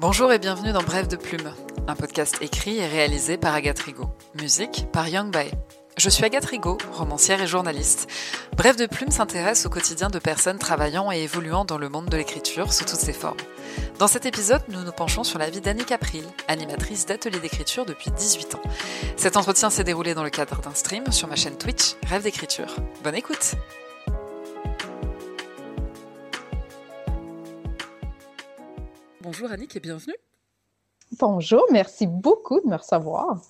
Bonjour et bienvenue dans Bref de Plume, un podcast écrit et réalisé par Agathe Rigaud. Musique par Young Bae. Je suis Agathe Rigaud, romancière et journaliste. Bref de Plume s'intéresse au quotidien de personnes travaillant et évoluant dans le monde de l'écriture sous toutes ses formes. Dans cet épisode, nous nous penchons sur la vie d'Annick April, animatrice d'ateliers d'écriture depuis 18 ans. Cet entretien s'est déroulé dans le cadre d'un stream sur ma chaîne Twitch, Rêve d'écriture. Bonne écoute! Bonjour Annick et bienvenue. Bonjour, merci beaucoup de me recevoir.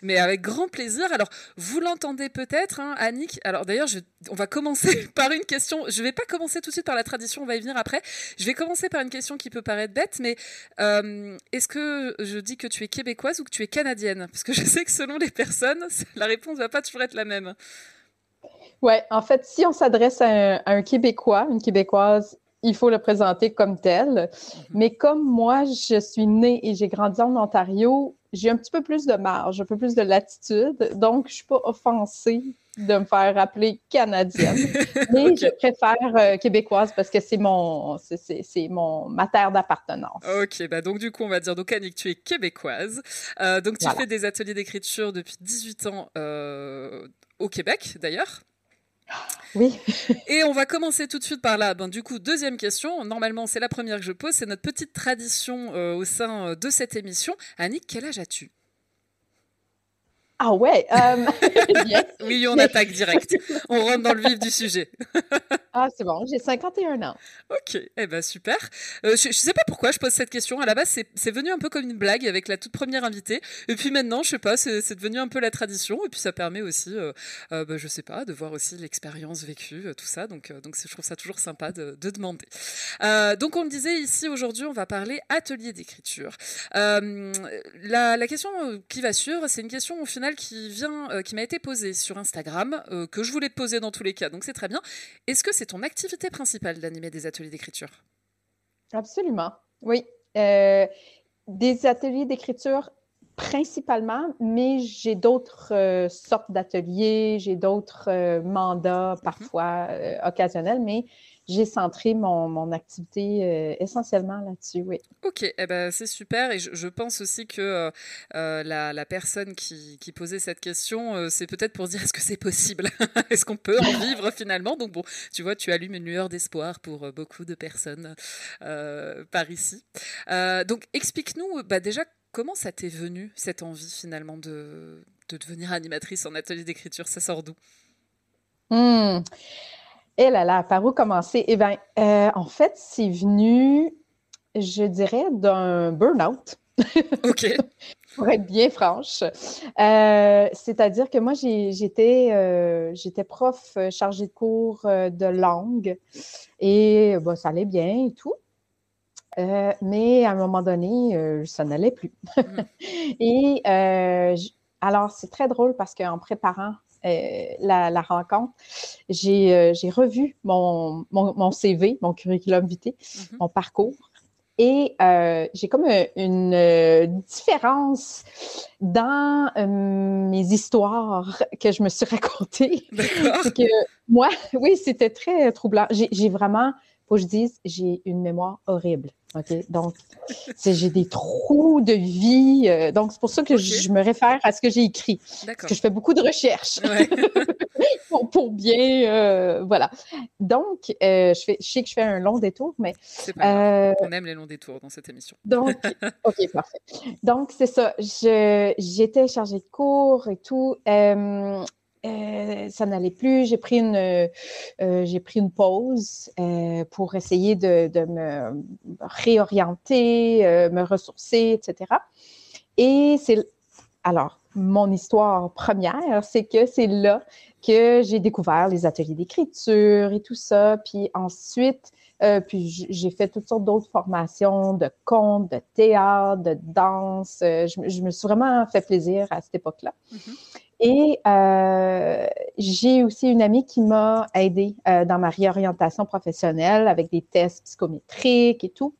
Mais avec grand plaisir. Alors, vous l'entendez peut-être, hein, Annick. Alors, d'ailleurs, on va commencer par une question. Je ne vais pas commencer tout de suite par la tradition, on va y venir après. Je vais commencer par une question qui peut paraître bête, mais euh, est-ce que je dis que tu es québécoise ou que tu es canadienne? Parce que je sais que selon les personnes, la réponse ne va pas toujours être la même. Oui, en fait, si on s'adresse à, un Québécois, une Québécoise, il faut le présenter comme tel. Mhm. Mais comme moi, je suis née et j'ai grandi en Ontario, j'ai un petit peu plus de marge, un peu plus de latitude. Donc, je ne suis pas offensée de me faire appeler canadienne. Mais je préfère euh, québécoise parce que c'est mon, c'est, mon, ma terre d'appartenance. Ok, bah donc du coup, on va dire, donc Annick, tu es québécoise. Euh, donc, tu fais des ateliers d'écriture depuis 18 ans euh, au Québec, d'ailleurs. Oui. Et on va commencer tout de suite par là. Ben, du coup, deuxième question. Normalement, c'est la première que je pose. C'est notre petite tradition euh, au sein euh, de cette émission. Annick, quel âge as-tu? Ah ouais. Euh, oui, on attaque direct. On rentre dans le vif du sujet. ah, c'est bon. J'ai 51 ans. Ok. Eh ben super. Euh, je, ne sais pas pourquoi je pose cette question. À la base, c'est venu un peu comme une blague avec la toute première invitée. Et puis maintenant, je sais pas, c'est devenu un peu la tradition. Et puis ça permet aussi, euh, euh bah, je sais pas, de voir aussi l'expérience vécue, tout ça. Donc, donc je trouve ça toujours sympa de, de demander. donc on le disait ici aujourd'hui, on va parler atelier d'écriture. La, la, question qui va suivre, c'est une question au final qui vient, euh, qui m'a été posée sur Instagram, euh, que je voulais te poser dans tous les cas, donc c'est très bien. Est-ce que c'est ton activité principale d'animer des ateliers d'écriture Absolument, oui. Euh, des ateliers d'écriture principalement, mais j'ai d'autres sortes d'ateliers, j'ai d'autres mandats mhm. parfois occasionnels, mais j'ai centré mon, mon activité euh, essentiellement là-dessus, oui. Ok, eh ben, c'est super. Et je, pense aussi que euh, euh, la, la, personne qui, qui, posait cette question, c'est peut-être pour dire est-ce que c'est possible Est-ce qu'on peut en vivre finalement? Donc, bon, tu vois, tu allumes une lueur d'espoir pour beaucoup de personnes par ici. donc, explique-nous bah, déjà comment ça t'est venu, cette envie finalement de, de devenir animatrice en atelier d'écriture? Ça sort d'où? Mmh. Eh là là, par où commencer? Eh bien, euh, en fait, c'est venu, je dirais, d'un burn-out. OK. Pour être bien franche. Euh, c'est-à-dire que moi, j'étais euh, j'étais prof chargée de cours de langue et bah, ça allait bien et tout. mais à un moment donné, ça n'allait plus. Mm. et alors, c'est très drôle parce qu'en préparant euh, la, rencontre, euh, j'ai revu mon, mon, CV, mon curriculum vitae, mm-hmm. mon parcours. Et euh, j'ai comme une, différence dans mes histoires que je me suis racontées. que moi, oui, c'était très troublant. J'ai vraiment, faut que je dise, j'ai une mémoire horrible. OK? Donc, j'ai des trous de vie. Euh, donc, c'est pour ça que je, me réfère à ce que j'ai écrit. Parce que je fais beaucoup de recherches pour, bien. Euh, voilà. Donc, euh, je, fais, je sais que je fais un long détour, mais. On aime les longs détours dans cette émission. Donc, OK, parfait. Donc, c'est ça. J'étais chargée de cours et tout. Euh, ça n'allait plus. J'ai pris une, euh, une pause euh, pour essayer de, de, me réorienter, me ressourcer, etc. Et c'est alors mon histoire première, c'est que c'est là que j'ai découvert les ateliers d'écriture et tout ça. Puis ensuite, puis j'ai fait toutes sortes d'autres formations de contes, de théâtre, de danse. Je, me suis vraiment fait plaisir à cette époque-là. Mm-hmm. Et euh, j'ai aussi une amie qui m'a aidée euh, dans ma réorientation professionnelle avec des tests psychométriques et tout.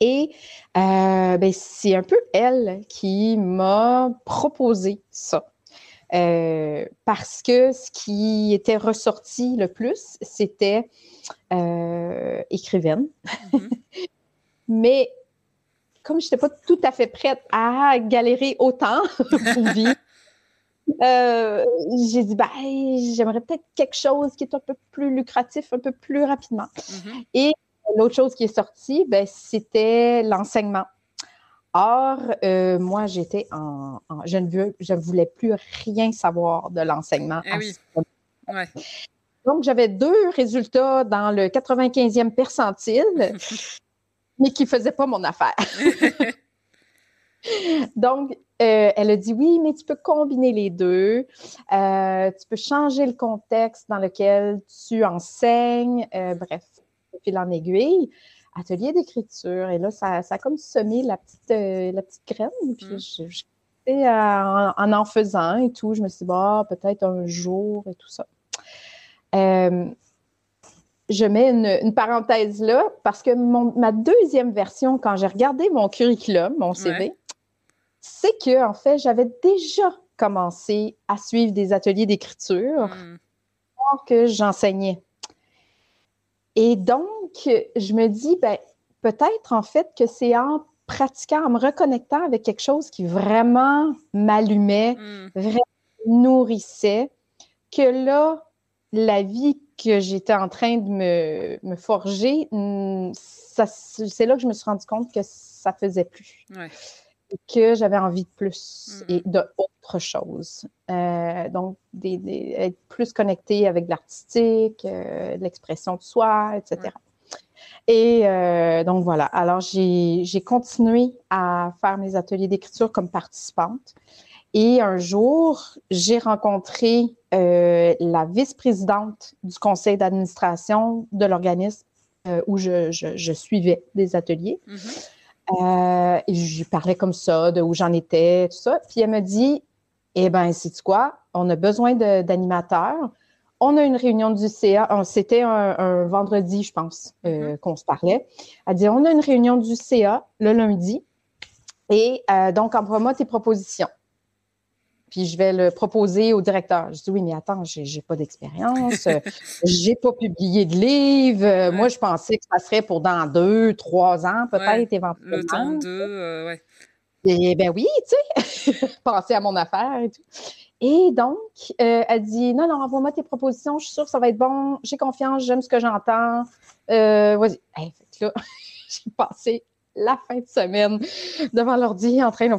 Et euh, ben, c'est un peu elle qui m'a proposé ça. parce que ce qui était ressorti le plus, c'était écrivaine. Mm-hmm. Mais comme je n'étais pas tout à fait prête à galérer autant pour vivre, euh, j'ai dit, ben, j'aimerais peut-être quelque chose qui est un peu plus lucratif, un peu plus rapidement. Mm-hmm. Et l'autre chose qui est sortie, ben, c'était l'enseignement. Or, euh, moi, j'étais en, je ne veux, je voulais plus rien savoir de l'enseignement. Eh Donc, j'avais deux résultats dans le 95e percentile, mais qui ne faisaient pas mon affaire. Donc, euh, elle a dit oui, mais tu peux combiner les deux. Euh, tu peux changer le contexte dans lequel tu enseignes. bref, fil en aiguille atelier d'écriture. Et là, ça, ça, a comme semé la petite, euh, la petite graine. Puis mm. je, en, en faisant et tout, je me suis dit, bah, peut-être un jour et tout ça. Euh, je mets une, parenthèse là parce que ma deuxième version, quand j'ai regardé mon curriculum, mon CV, c'est que, en fait, j'avais déjà commencé à suivre des ateliers d'écriture mm. que j'enseignais. Et donc, je me dis, ben, peut-être en fait que c'est en pratiquant, en me reconnectant avec quelque chose qui vraiment m'allumait, hmm. vraiment nourrissait, que là, la vie que j'étais en train de me, forger, hmm, c'est là que je me suis rendu compte que ça faisait plus. Que j'avais envie de plus hmm. et d'autre chose. Euh, donc, être plus connecté avec l'artistique, euh, l'expression de soi, etc. Et euh, donc voilà, alors j'ai continué à faire mes ateliers d'écriture comme participante. Et un jour, j'ai rencontré euh, la vice-présidente du conseil d'administration de l'organisme où je, je, suivais des ateliers. Mm-hmm. et je lui parlais comme ça, de où j'en étais, tout ça. Puis elle me dit, eh bien, c'est quoi? On a besoin d'animateurs on a une réunion du CA. C'était un, vendredi, je pense, euh, mm-hmm. qu'on se parlait. Elle dit on a une réunion du CA le lundi. Et euh, donc, envoie-moi tes propositions. Puis je vais le proposer au directeur. Je dis oui, mais attends, j'ai, n'ai pas d'expérience, j'ai pas publié de livre. Moi, je pensais que ça serait pour dans deux, trois ans, peut-être éventuellement. Le temps de, euh, ouais. Et ben oui, tu sais, penser à mon affaire et tout. Et donc, euh, elle dit Non, non, envoie-moi tes propositions, je suis sûre que ça va être bon, j'ai confiance, j'aime ce que j'entends. Euh, vas-y. là, j'ai passé la fin de semaine devant l'ordi en train de.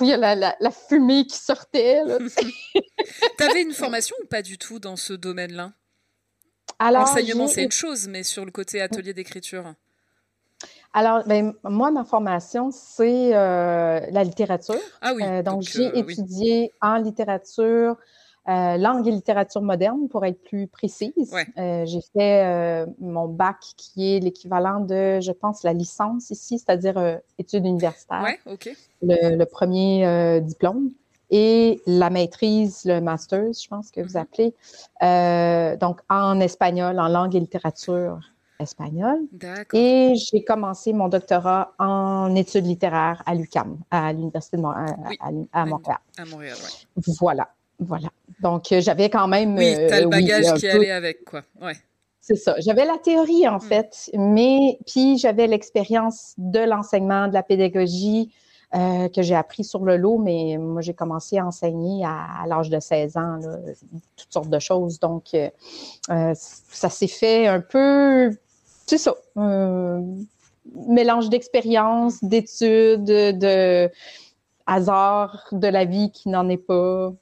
Il y a la, fumée qui sortait. tu avais une formation ou pas du tout dans ce domaine-là? L'enseignement, c'est une chose, mais sur le côté atelier d'écriture alors, ben, moi, ma formation, c'est euh, la littérature. Ah oui. Euh, donc, j'ai euh, étudié en littérature, langue et littérature moderne, pour être plus précise. j'ai fait mon bac, qui est l'équivalent de, je pense, la licence ici, c'est-à-dire études universitaires. Oui, OK. Le, premier diplôme. Et la maîtrise, le master, je pense que vous mm-hmm. appelez, donc en espagnol, en langue et littérature espagnol. Et j'ai commencé mon doctorat en études littéraires à l'UCAM, à l'Université de Montréal. à, Montréal. À Montréal, Voilà, voilà. Donc, euh, j'avais quand même... Oui, tu as le euh, bagage qui allait avec, quoi. Ouais. C'est ça. J'avais la théorie, en mm. fait, mais puis j'avais l'expérience de l'enseignement, de la pédagogie, euh, que j'ai appris sur le lot, mais moi, j'ai commencé à enseigner à, l'âge de 16 ans, toutes sortes de choses. Donc, ça s'est fait un peu c'est ça. mélange d'expérience, d'études, de hasard de la vie qui n'en est pas.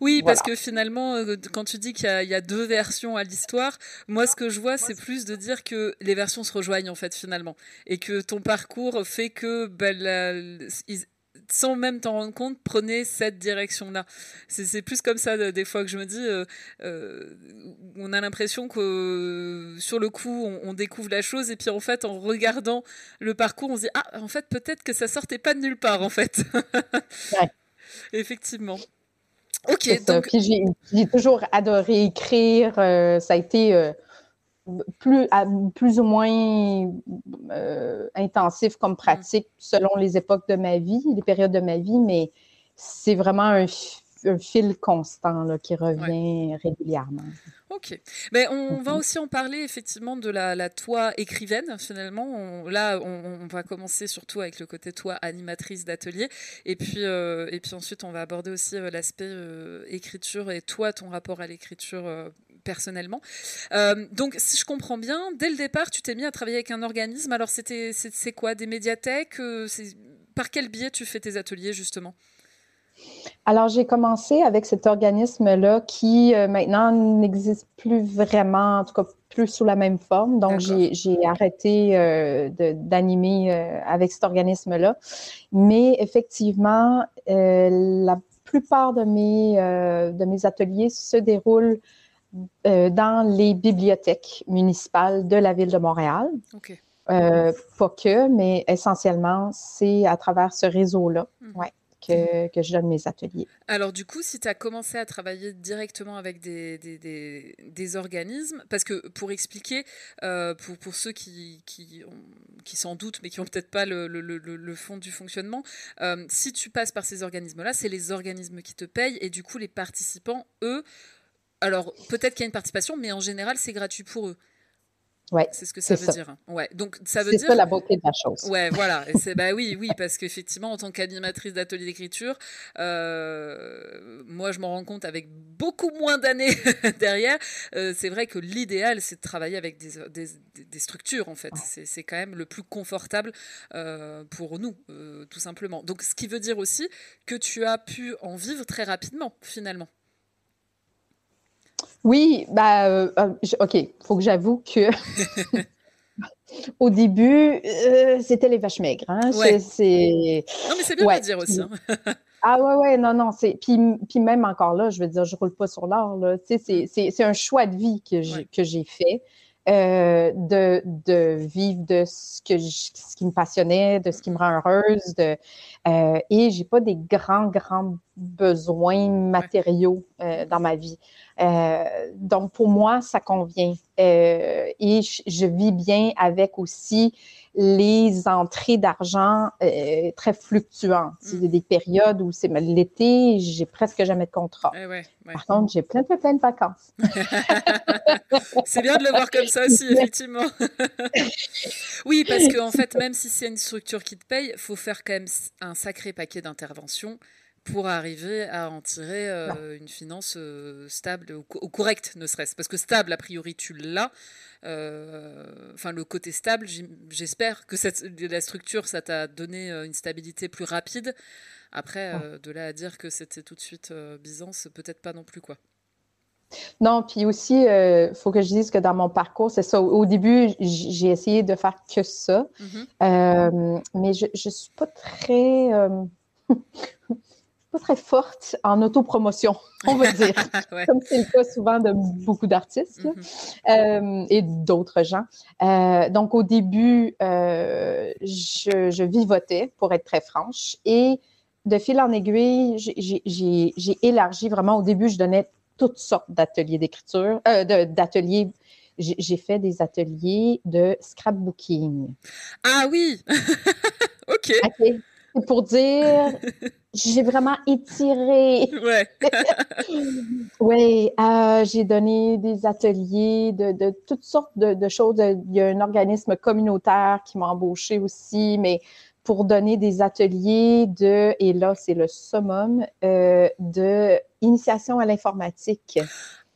Oui, parce que finalement, euh, quand tu dis qu'il y, a deux versions à l'histoire, moi, ce que je vois, c'est plus de dire que les versions se rejoignent, en fait, finalement. Et que ton parcours fait que ben, sans même t'en rendre compte, prenez cette direction-là. C'est plus comme ça des fois que je me dis, euh, euh, on a l'impression que sur le coup, on, découvre la chose et puis en fait, en regardant le parcours, on se dit, ah, en fait, peut-être que ça sortait pas de nulle part, en fait. Effectivement. Ok. Donc... J'ai toujours adoré écrire. Euh, ça a été plus, plus ou moins euh, intensif comme pratique selon les époques de ma vie, les périodes de ma vie, mais c'est vraiment un un, fil constant qui revient régulièrement. Ok. Mais on va aussi en parler effectivement de la, la toi écrivaine finalement. là, on, va commencer surtout avec le côté toi animatrice d'atelier. Et puis, euh, et puis ensuite, on va aborder aussi euh, l'aspect euh, écriture et toi, ton rapport à l'écriture personnellement. donc, si je comprends bien, dès le départ, tu t'es mis à travailler avec un organisme. Alors, c'était, c'est quoi? Des médiathèques? Par quel biais tu fais tes ateliers justement? Alors, j'ai commencé avec cet organisme-là qui euh, maintenant n'existe plus vraiment, en tout cas plus sous la même forme. Donc, j'ai arrêté euh, d'animer euh, avec cet organisme-là. Mais effectivement, la plupart de mes, de mes ateliers se déroulent dans les bibliothèques municipales de la ville de Montréal. pas que, mais essentiellement, c'est à travers ce réseau-là. Mmh. Ouais que, je donne mes ateliers. Alors du coup, si tu as commencé à travailler directement avec des, des, organismes, parce que pour expliquer, euh, pour, pour, ceux qui, qui, qui s'en doutent, mais qui n'ont peut-être pas le, le, le, fond du fonctionnement, euh, si tu passes par ces organismes-là, c'est les organismes qui te payent, et du coup, les participants, eux, alors peut-être qu'il y a une participation, mais en général, c'est gratuit pour eux. Ouais, c'est ce que ça veut dire. Ouais, donc ça veut dire. C'est ça la beauté de la chose. Ouais, voilà. c'est bah oui, oui, parce qu'effectivement, en tant qu'animatrice d'atelier d'écriture, euh, moi, je m'en rends compte avec beaucoup moins d'années derrière. Euh, c'est vrai que l'idéal, c'est de travailler avec des, des, des structures, en fait. C'est quand même le plus confortable euh, pour nous, tout simplement. Donc, ce qui veut dire aussi que tu as pu en vivre très rapidement, finalement. Oui, bah, euh, euh, OK, il faut que j'avoue que au début, euh, c'était les vaches maigres. Hein. Non, mais c'est bien de dire aussi. Hein. ah ouais, ouais, non, non. Puis, puis même encore là, je veux dire, je roule pas sur l'or. C'est un choix de vie que j'ai fait. De, de, vivre de ce, que ce qui me passionnait, de ce qui me rend heureuse. De, euh, et j'ai pas des grands, grands besoins matériaux dans ma vie. Euh, donc, pour moi, ça convient. Euh, et je, vis bien avec aussi les entrées d'argent euh, très fluctuantes. Il y a mm. des périodes où c'est l'été, j'ai presque jamais de contrat. Eh Par contre, j'ai plein, plein, plein de vacances. c'est bien de le voir comme ça aussi, effectivement. oui, parce qu'en en fait, même si c'est une structure qui te paye, il faut faire quand même un sacré paquet d'interventions pour arriver à en tirer euh, une finance euh, stable ou, correcte, ne serait-ce. Parce que stable, a priori, tu l'as. Euh, enfin, le côté stable, j'espère que cette, la structure, ça t'a donné une stabilité plus rapide. Après, de là à dire que c'était tout de suite Byzance, peut-être pas non plus, quoi. Non, puis aussi, il faut que je dise que dans mon parcours, c'est ça. Au début, j'ai essayé de faire que ça, mm-hmm. mais je ne suis pas très très forte en autopromotion, on va dire, comme c'est le cas souvent de beaucoup d'artistes mm-hmm. euh, et d'autres gens. Euh, donc, au début, euh, je, je, vivotais, pour être très franche, et de fil en aiguille, j'ai élargi vraiment. Au début, je donnais toutes sortes d'ateliers d'écriture, d'ateliers j'ai fait des ateliers de scrapbooking. Ah oui! OK. Pour dire, j'ai vraiment étiré. Ouais. oui, euh, j'ai donné des ateliers de, toutes sortes de, choses. Il y a un organisme communautaire qui m'a embauché aussi, mais pour donner des ateliers de, et là, c'est le summum, euh, de initiation à l'informatique.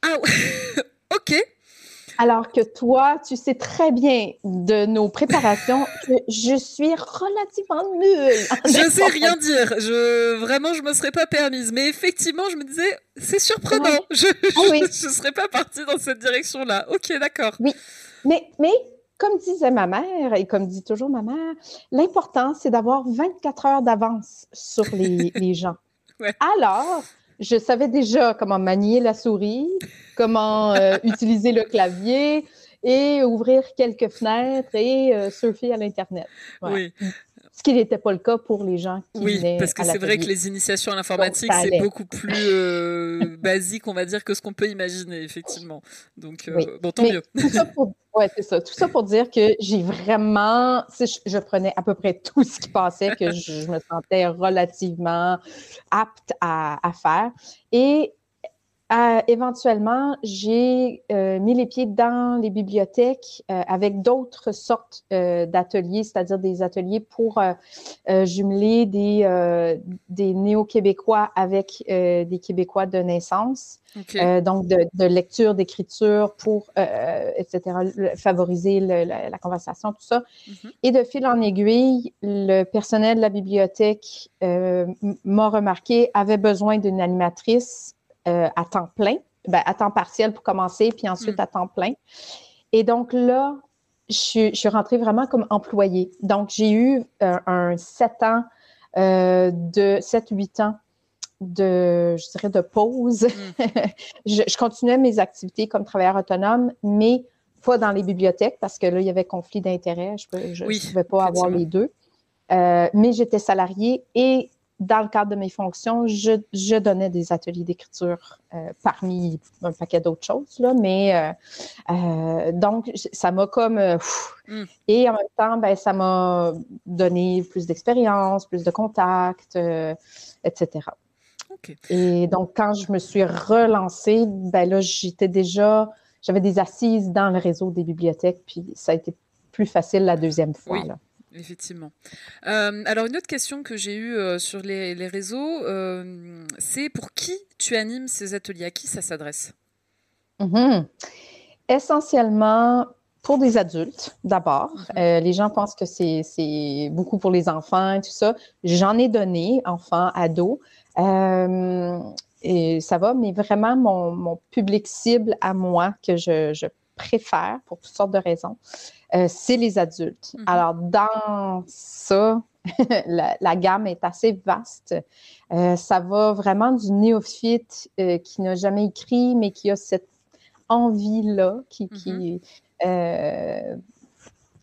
Ah, OK. Alors que toi, tu sais très bien de nos préparations que je suis relativement nulle. Je sais rien dire. Je vraiment, je me serais pas permise. Mais effectivement, je me disais, c'est surprenant. Je, ne ah serais pas partie dans cette direction-là. Ok, d'accord. Oui, mais mais comme disait ma mère et comme dit toujours ma mère, l'important c'est d'avoir 24 heures d'avance sur les, les gens. Alors, je savais déjà comment manier la souris, comment euh, utiliser le clavier et ouvrir quelques fenêtres et euh, surfer à l'Internet. Oui. Ce qui n'était pas le cas pour les gens qui Oui, parce que c'est vrai que les initiations à l'informatique, c'est beaucoup plus euh, basique, on va dire, que ce qu'on peut imaginer, effectivement. Donc, bon, tant mieux. Oui, c'est ça. Tout ça pour dire que j'ai vraiment, je, je, prenais à peu près tout ce qui passait, que je, me sentais relativement apte à, à faire. Et euh, éventuellement, j'ai euh, mis les pieds dans les bibliothèques euh, avec d'autres sortes d'ateliers, c'est-à-dire des ateliers pour jumeler des, des néo-québécois avec des Québécois de naissance. donc, de, lecture, d'écriture pour, etc., favoriser la, conversation, tout ça. Mm-hmm. Et de fil en aiguille, le personnel de la bibliothèque m'a remarqué, avait besoin d'une animatrice euh, à temps plein, ben, à temps partiel pour commencer, puis ensuite mm. à temps plein. Et donc là, je, suis rentrée vraiment comme employée. Donc, j'ai eu euh, un 7 ans, euh, de 7-8 ans de, je dirais, de pause. Mm. je, continuais mes activités comme travailleur autonome, mais pas dans les bibliothèques parce que là, il y avait conflit d'intérêts. Je ne pouvais pas avoir les deux. mais j'étais salariée et dans le cadre de mes fonctions, je, donnais des ateliers d'écriture euh, parmi un paquet d'autres choses, là, mais euh, euh, donc ça m'a comme mm. et en même temps, ben, ça m'a donné plus d'expérience, plus de contacts, etc. Et donc quand je me suis relancée, ben là j'étais déjà, j'avais des assises dans le réseau des bibliothèques, puis ça a été plus facile la deuxième fois. Là. Effectivement. Euh, alors une autre question que j'ai eue euh, sur les, réseaux, euh, c'est pour qui tu animes ces ateliers? À qui ça s'adresse? Mm-hmm. Essentiellement pour des adultes d'abord. Mm-hmm. les gens pensent que c'est beaucoup pour les enfants et tout ça. J'en ai donné, enfants, ados. et ça va, mais vraiment mon, public cible à moi que je, je préfère pour toutes sortes de raisons, euh, c'est les adultes. Mhm. Alors, dans ça, la, gamme est assez vaste. Euh, ça va vraiment du néophyte euh, qui n'a jamais écrit, mais qui a cette envie-là, qui, qui mhm.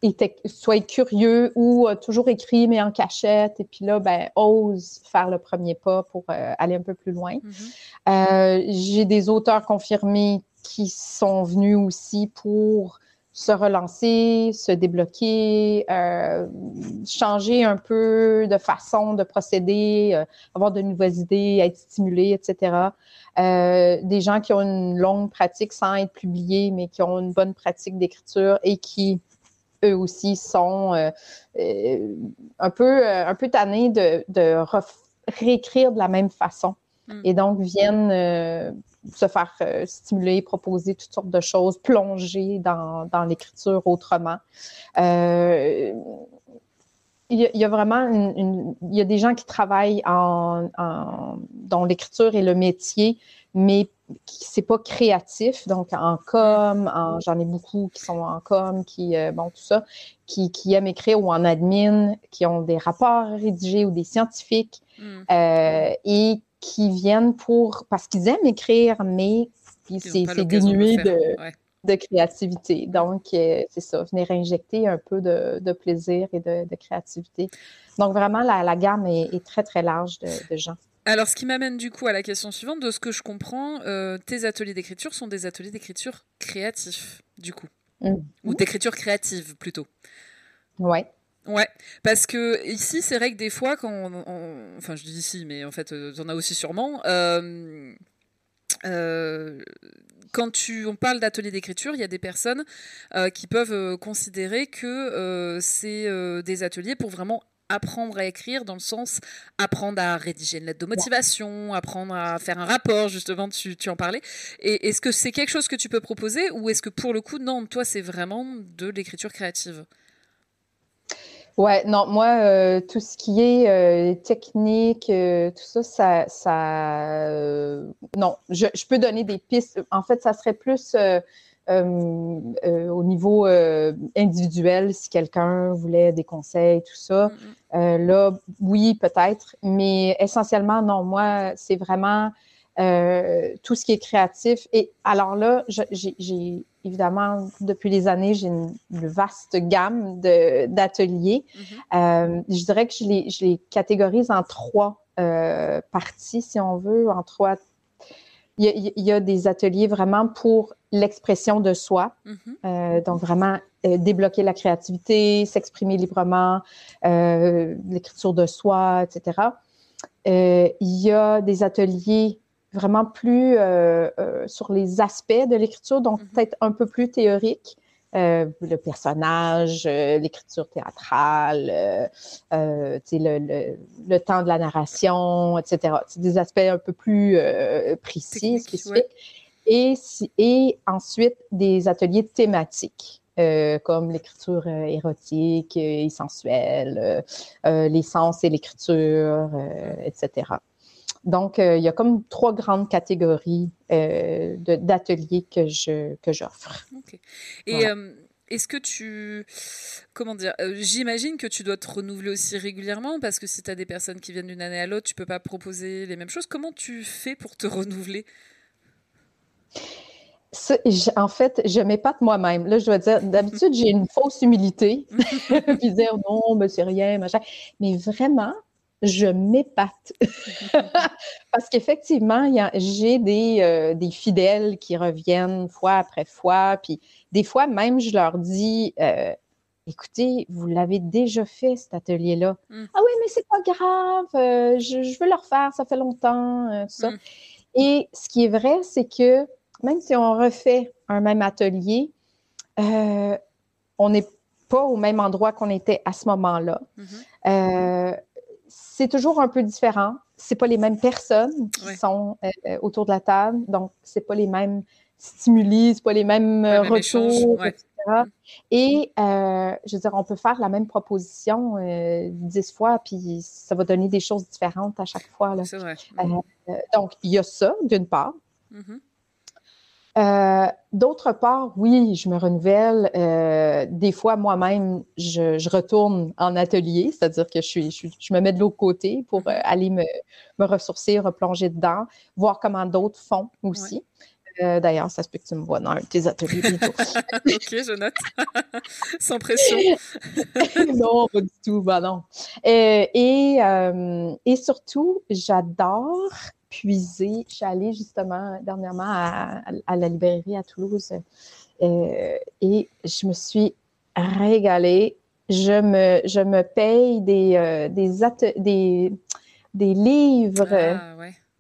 était, soit curieux ou a toujours écrit, mais en cachette, et puis là, ben, ose faire le premier pas pour aller un peu plus loin. Mhm. J'ai des auteurs confirmés qui sont venus aussi pour se relancer, se débloquer, euh, changer un peu de façon de procéder, euh, avoir de nouvelles idées, être stimulés, etc. Euh, des gens qui ont une longue pratique sans être publiés, mais qui ont une bonne pratique d'écriture et qui eux aussi sont un peu un peu tannés de, de réécrire de la même façon mm. et donc viennent se faire euh, stimuler, proposer toutes sortes de choses, plonger dans, dans l'écriture autrement. Euh, il y, a, vraiment une, il y a des gens qui travaillent en, en dans l'écriture et le métier, mais c'est pas créatif, donc en com, j'en ai beaucoup qui sont en com, qui euh, bon tout ça, qui, qui aiment écrire ou en admin, qui ont des rapports rédigés ou des scientifiques mm. euh, et qui viennent pour parce qu'ils aiment écrire, mais c'est dénué de, de, créativité. Donc, euh, c'est ça, venir injecter un peu de, plaisir et de, créativité. Donc, vraiment, la, gamme est, très, très large de, gens. Alors, ce qui m'amène du coup à la question suivante, de ce que je comprends, euh, tes ateliers d'écriture sont des ateliers d'écriture créatifs, du coup. Mmh. Ou d'écriture créative, plutôt. Ouais. Ouais, parce que ici, c'est vrai que des fois, quand enfin, je dis ici, mais en fait, euh, en as aussi sûrement. Euh, euh, quand tu, on parle d'atelier d'écriture, il y a des personnes qui peuvent considérer que c'est des ateliers pour vraiment apprendre à écrire dans le sens apprendre à rédiger une lettre de motivation, apprendre à faire un rapport, justement, tu, tu en parlais. Est-ce que c'est quelque chose que tu peux proposer ou est-ce que pour le coup, non, toi, c'est vraiment de l'écriture créative? Ouais, non, moi, euh, tout ce qui est euh, technique, euh, tout ça, ça, ça non, je, je, peux donner des pistes. En fait, ça serait plus au niveau individuel si quelqu'un voulait des conseils, tout ça. Mm-hmm. là, oui, peut-être, mais essentiellement, non. Moi, c'est vraiment tout ce qui est créatif. Et alors là, j'ai évidemment, depuis les années, j'ai une, vaste gamme d'ateliers. Mm-hmm. euh, je dirais que je les, je les catégorise en trois euh, parties, si on veut, en trois il y, a, des ateliers vraiment pour l'expression de soi. Mm-hmm. donc, vraiment débloquer la créativité, s'exprimer librement, l'écriture de soi, etc. il y a des ateliers vraiment plus euh, euh, sur les aspects de l'écriture, donc mm-hmm. peut-être un peu plus théorique. Euh, le personnage, l'écriture théâtrale, le, le, le, temps de la narration, etc. C'est des aspects un peu plus précis, spécifiques. Et, et ensuite, des ateliers thématiques. comme l'écriture érotique et sensuelle, les sens et l'écriture, etc. Donc, euh, il y a comme trois grandes catégories euh, d'ateliers que je que j'offre. Et euh, est-ce que tu comment dire J'imagine que tu dois te renouveler aussi régulièrement parce que si tu as des personnes qui viennent d'une année à l'autre, tu peux pas proposer les mêmes choses. Comment tu fais pour te renouveler? En fait, je m'épate moi-même. Là, je dois dire, d'habitude, j'ai une fausse humilité, puis dire non, mais c'est rien, machin. Mais vraiment, je m'épate. Parce qu'effectivement, j'ai des, euh, des, fidèles qui reviennent fois après fois. Puis des fois, même, je leur dis euh, écoutez, vous l'avez déjà fait, cet atelier-là. Mm. Ah oui, mais c'est pas grave, euh, je, veux le refaire, ça fait longtemps, ça. Mm. Et ce qui est vrai, c'est que même si on refait un même atelier, on n'est pas au même endroit qu'on était à ce moment-là. C'est toujours un peu différent. C'est pas les mêmes personnes qui sont euh, autour de la table, donc c'est pas les mêmes stimuli, c'est pas les mêmes euh, retours, etc. Et euh, je veux dire, on peut faire la même proposition dix fois, puis ça va donner des choses différentes à chaque fois. C'est vrai. donc, il y a ça, d'une part. Mm-hmm. Euh, d'autre part, oui, je me renouvelle. Euh, des fois, moi-même, je, retourne en atelier, c'est-à-dire que je, suis, je, me mets de l'autre côté pour euh, aller me, me, ressourcer, replonger dedans, voir comment d'autres font aussi. D'ailleurs, ça se peut que tu me vois dans un de tes ateliers bientôt. ok, je note. Sans pression. non, pas du tout. Bah non. et, et surtout, j'adore puiser. Je suis allée justement dernièrement à, la librairie à Toulouse euh, et je me suis régalée. Je me, je me paye des, euh, des, des, livres. Ah,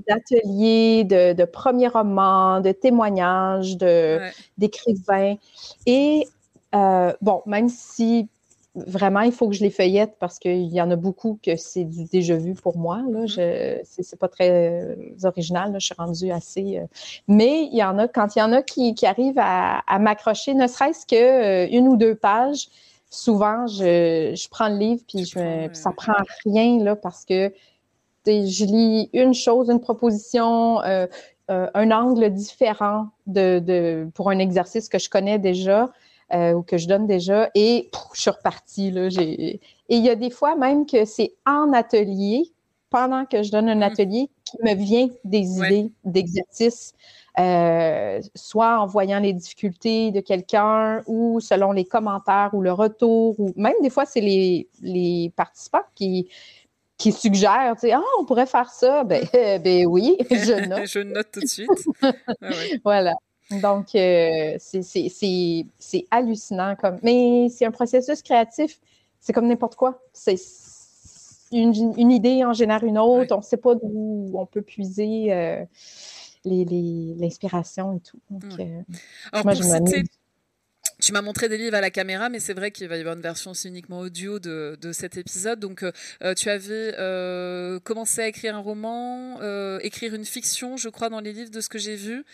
d'ateliers, de, de, premiers romans, de témoignages, de, d'écrivains. Et euh, bon, même si vraiment, il faut que je les feuillette parce qu'il y en a beaucoup que c'est du déjà vu pour moi. Là. Mm-hmm. Je, c'est, pas très euh, original. Là. Je suis rendue assez. Euh, mais il y en a, quand il y en a qui, qui arrivent à, à m'accrocher, ne serait-ce qu'une euh, une ou deux pages, souvent, je, je prends le livre puis je, ça prend rien là, parce que je lis une chose, une proposition, un angle différent de, de, pour un exercice que je connais déjà. Euh, ou que je donne déjà et je suis repartie. Là, et il y a des fois même que c'est en atelier, pendant que je donne un mm. atelier, qui me vient des idées d'exercice, euh, soit en voyant les difficultés de quelqu'un ou selon les commentaires ou le retour, ou même des fois, c'est les, les participants qui, qui suggèrent, tu sais, ah, on pourrait faire ça. Ben, ben oui, je note. je note tout de suite. Ah voilà. Donc, euh, c'est hallucinant. Comme... Mais c'est un processus créatif. C'est comme n'importe quoi. C'est une, idée en génère une autre. On ne sait pas d'où on peut puiser euh, l'inspiration et tout. Donc, euh, Alors, moi, tu m'as montré des livres à la caméra, mais c'est vrai qu'il va y avoir une version aussi uniquement audio de, de cet épisode. Donc, euh, tu avais euh, commencé à écrire un roman, euh, écrire une fiction, je crois, dans les livres de ce que j'ai vu.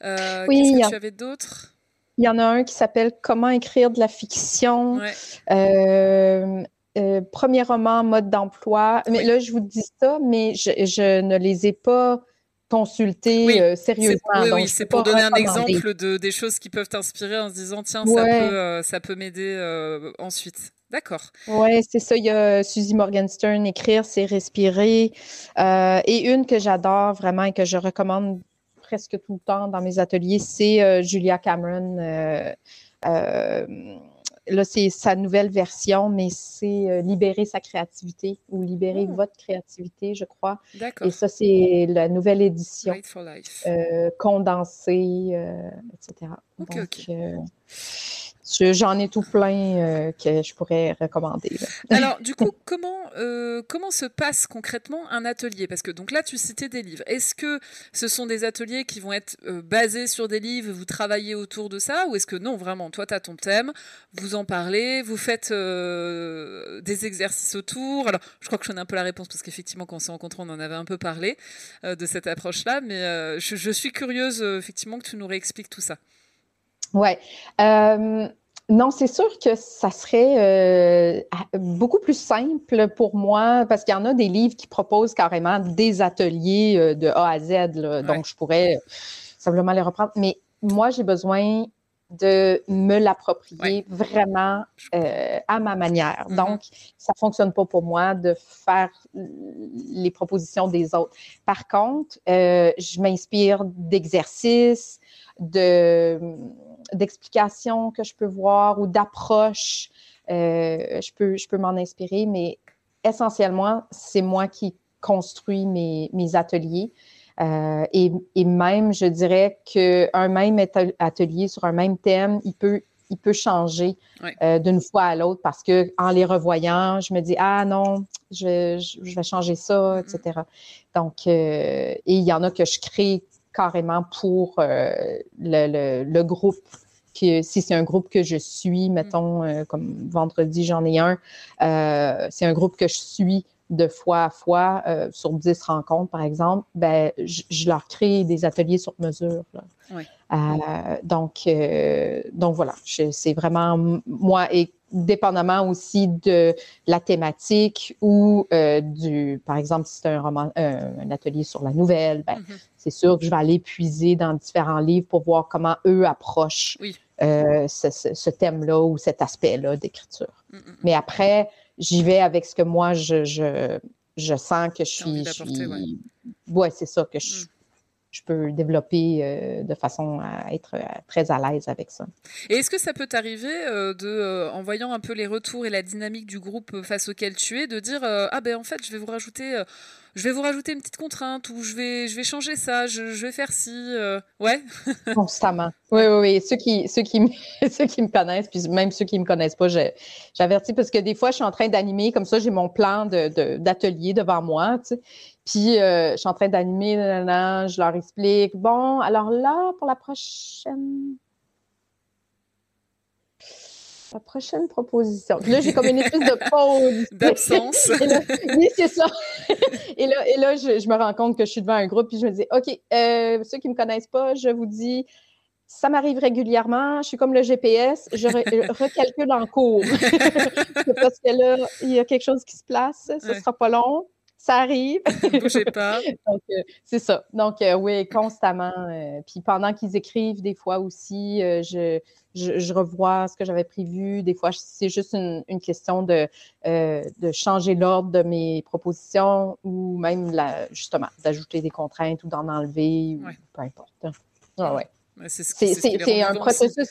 oui, Qu'est-ce que tu avais d'autres Il y en a un qui s'appelle Comment écrire de la fiction. premier roman, mode d'emploi. Mais là, je vous dis ça, mais je, je ne les ai pas consulter euh, sérieusement. Oui, c'est pour donner un exemple de, des choses qui peuvent t'inspirer en se disant tiens, ça peut, euh, ça peut m'aider euh, ensuite. D'accord. Oui, c'est ça. Il y a Suzy Morgenstern, Écrire, c'est respirer. et une que j'adore vraiment et que je recommande presque tout le temps dans mes ateliers, c'est Julia Cameron. Là, c'est sa nouvelle version, mais c'est Libérer sa créativité ou Libérer oh. votre créativité, je crois. D'accord. Et ça, c'est la nouvelle édition. condensée, etc. OK, OK. J'en ai tout plein euh, que je pourrais recommander. Alors, du coup, comment, euh, comment se passe concrètement un atelier? Parce que donc là, tu citais des livres. Est-ce que ce sont des ateliers qui vont être euh, basés sur des livres, vous travaillez autour de ça? Ou est-ce que non, vraiment, toi, tu as ton thème, vous en parlez, vous faites des exercices autour? Alors, je crois que je connais un peu la réponse parce qu'effectivement, quand on s'est rencontrés, on en avait un peu parlé de cette approche-là. Mais je, je, suis curieuse, effectivement, que tu nous réexpliques tout ça. Ouais. Euh, non, c'est sûr que ça serait euh, beaucoup plus simple pour moi parce qu'il y en a des livres qui proposent carrément des ateliers euh, de A à Z, donc je pourrais simplement les reprendre. Mais moi, j'ai besoin de me l'approprier vraiment à ma manière. Mm-hmm. Donc, ça ne fonctionne pas pour moi de faire les propositions des autres. Par contre, je m'inspire d'exercices, de d'explications que je peux voir ou d'approches. Euh, je peux, je peux m'en inspirer, mais essentiellement, c'est moi qui construis mes, mes ateliers. Euh, et, et, même, je dirais qu'un même atelier sur un même thème, il peut, il peut changer euh, d'une fois à l'autre parce que en les revoyant, je me dis ah non, je, je, vais changer ça, etc. Donc, et il y en a que je crée carrément pour le, le, le, groupe si c'est un groupe que je suis, mm. mettons, euh, comme vendredi, j'en ai un, euh, c'est un groupe que je suis de fois à fois euh, sur 10 rencontres, par exemple, ben, je, leur crée des ateliers sur mesure. donc, donc voilà, c'est vraiment moi et dépendamment aussi de la thématique ou du, par exemple, si c'est un, roman, un atelier sur la nouvelle, ben, mm-hmm. c'est sûr que je vais aller puiser dans différents livres pour voir comment eux approchent euh, ce, thème-là ou cet aspect-là d'écriture. Mm, mm, mm. Mais après, j'y vais avec ce que moi, je, je, sens que je suis. ouais, c'est ça, que je, je peux développer euh, de façon à être euh, très à l'aise avec ça. Et est-ce que ça peut t'arriver de, en voyant un peu les retours et la dynamique du groupe face auquel tu es, de dire ah ben en fait je vais vous rajouter je vais vous rajouter une petite contrainte ou je vais, je vais changer ça, je, vais faire ci. Euh, ouais. Constamment. Oui, oui, oui. Ceux qui, ceux, qui, ceux qui me connaissent, puis même ceux qui ne me connaissent pas, j'avertis parce que des fois, je suis en train d'animer, comme ça, j'ai mon plan d'atelier de, devant moi, tu sais. Puis, euh, je suis en train d'animer, je leur explique, bon, alors là, pour la prochaine la prochaine proposition. là, j'ai comme une espèce de pause. D'absence. oui, c'est ça. et là, et là je, me rends compte que je suis devant un groupe, puis je me dis, OK, euh, ceux qui ne me connaissent pas, je vous dis, ça m'arrive régulièrement. Je suis comme le GPS, je recalcule en cours. Parce que là, il y a quelque chose qui se place, ce ne sera pas long ça arrive. Bougez pas. Donc, euh, c'est ça. Donc, euh, oui, constamment. Euh, puis pendant qu'ils écrivent, des fois aussi, je, je, revois ce que j'avais prévu. Des fois, c'est juste une, question de, de changer l'ordre de mes propositions ou même, la, justement, d'ajouter des contraintes ou d'en enlever, ou peu importe. Ah, ouais. C'est un processus.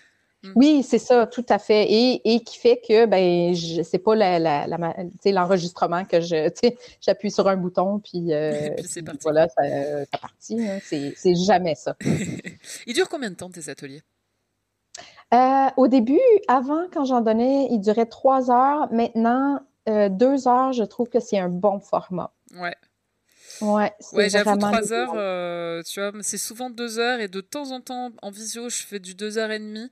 Oui, c'est ça, tout à fait. Et, qui fait que ben c'est pas l'enregistrement que je j'appuie sur un bouton puis, euh, voilà, ça, ça partit. Hein. C'est jamais ça. ils durent combien de temps tes ateliers? Euh, au début, avant, quand j'en donnais, ils duraient trois heures. Maintenant, euh, deux heures, je trouve que c'est un bon format. Ouais. Ouais, ouais j'avoue, trois heures, euh, tu vois, c'est souvent deux heures et de temps en temps en visio, je fais du deux heures et demie.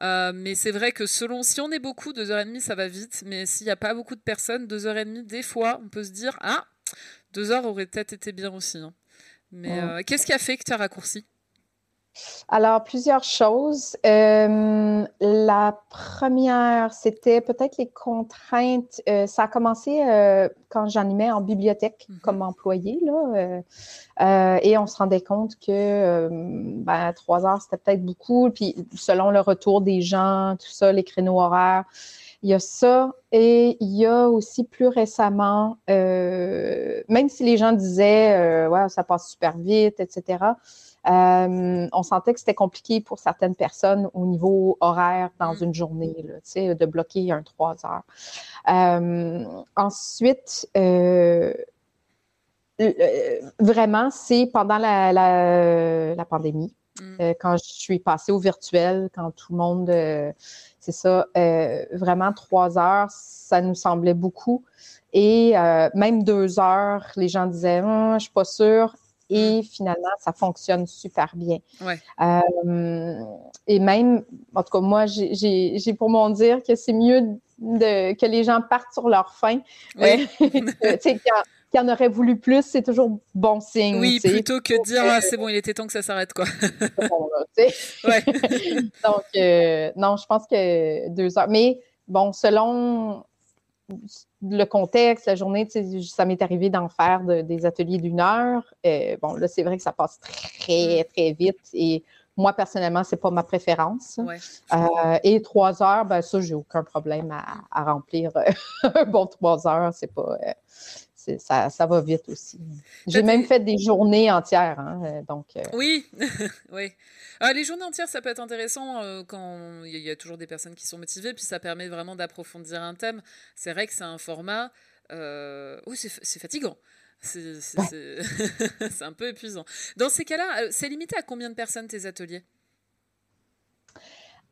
Euh, mais c'est vrai que selon, si on est beaucoup, deux heures et demie, ça va vite. Mais s'il n'y a pas beaucoup de personnes, deux heures et demie, des fois, on peut se dire, ah, deux heures aurait peut-être été bien aussi. Hein. Mais euh, qu'est-ce qui a fait que tu as raccourci? Alors, plusieurs choses. Euh, la première, c'était peut-être les contraintes. Euh, ça a commencé euh, quand j'animais en bibliothèque mhm. comme employé, là, et on se rendait compte que ben, trois heures, c'était peut-être beaucoup. Puis, selon le retour des gens, tout ça, les créneaux horaires, il y a ça. Et il y a aussi plus récemment, même si les gens disaient, ouais, ça passe super vite, etc., on sentait que c'était compliqué pour certaines personnes au niveau horaire dans mm. une journée, là, de bloquer un trois heures. ensuite, vraiment, c'est pendant la, la, pandémie, mm. quand je suis passée au virtuel, quand tout le monde, c'est ça, vraiment trois heures, ça nous semblait beaucoup. Et euh, même deux heures, les gens disaient hum, Je suis pas sûre. Et mm. finalement, ça fonctionne super bien. Euh, et même, en tout cas, moi, j'ai pour mon dire que c'est mieux de, que les gens partent sur leur faim. Oui. Euh, qui en aurait voulu plus, c'est toujours bon signe. Oui, plutôt que de dire ah, c'est bon, il était temps que ça s'arrête quoi. ouais. Donc non, je pense que deux heures. Mais bon, selon le contexte, la journée, ça m'est arrivé d'en faire des ateliers d'une heure. Euh, bon, là, c'est vrai que ça passe très, mm. très vite et moi, personnellement, c'est pas ma préférence. Euh, et trois heures, ben ça, j'ai aucun problème à, remplir un bon trois heures. C'est pas. Euh, ça, ça, va vite aussi. J'ai même fait des journées entières. Hein, donc, Oui, oui. Ah, les journées entières, ça peut être intéressant euh, quand il y, a toujours des personnes qui sont motivées, puis ça permet vraiment d'approfondir un thème. C'est vrai que c'est un format. Euh... C'est fatigant. C'est un peu épuisant. Dans ces cas-là, euh, c'est limité à combien de personnes tes ateliers?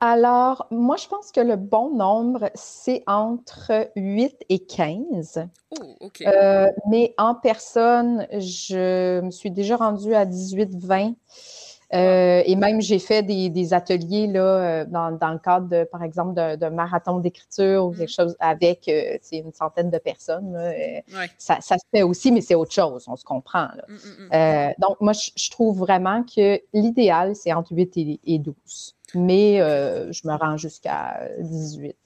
Alors, moi, je pense que le bon nombre, c'est entre 8 et 15. Oh, OK. Euh, mais en personne, je me suis déjà rendue à 18-20. Euh, et même, j'ai fait des, ateliers là, euh, dans, le cadre, de, par exemple, d'un marathon d'écriture ou quelque mm. chose avec euh, une centaine de personnes. Ça, se fait aussi, mais c'est autre chose, on se comprend. Mm, mm, donc, moi, je, trouve vraiment que l'idéal, c'est entre 8 et, et 12. Mais je me rends jusqu'à 18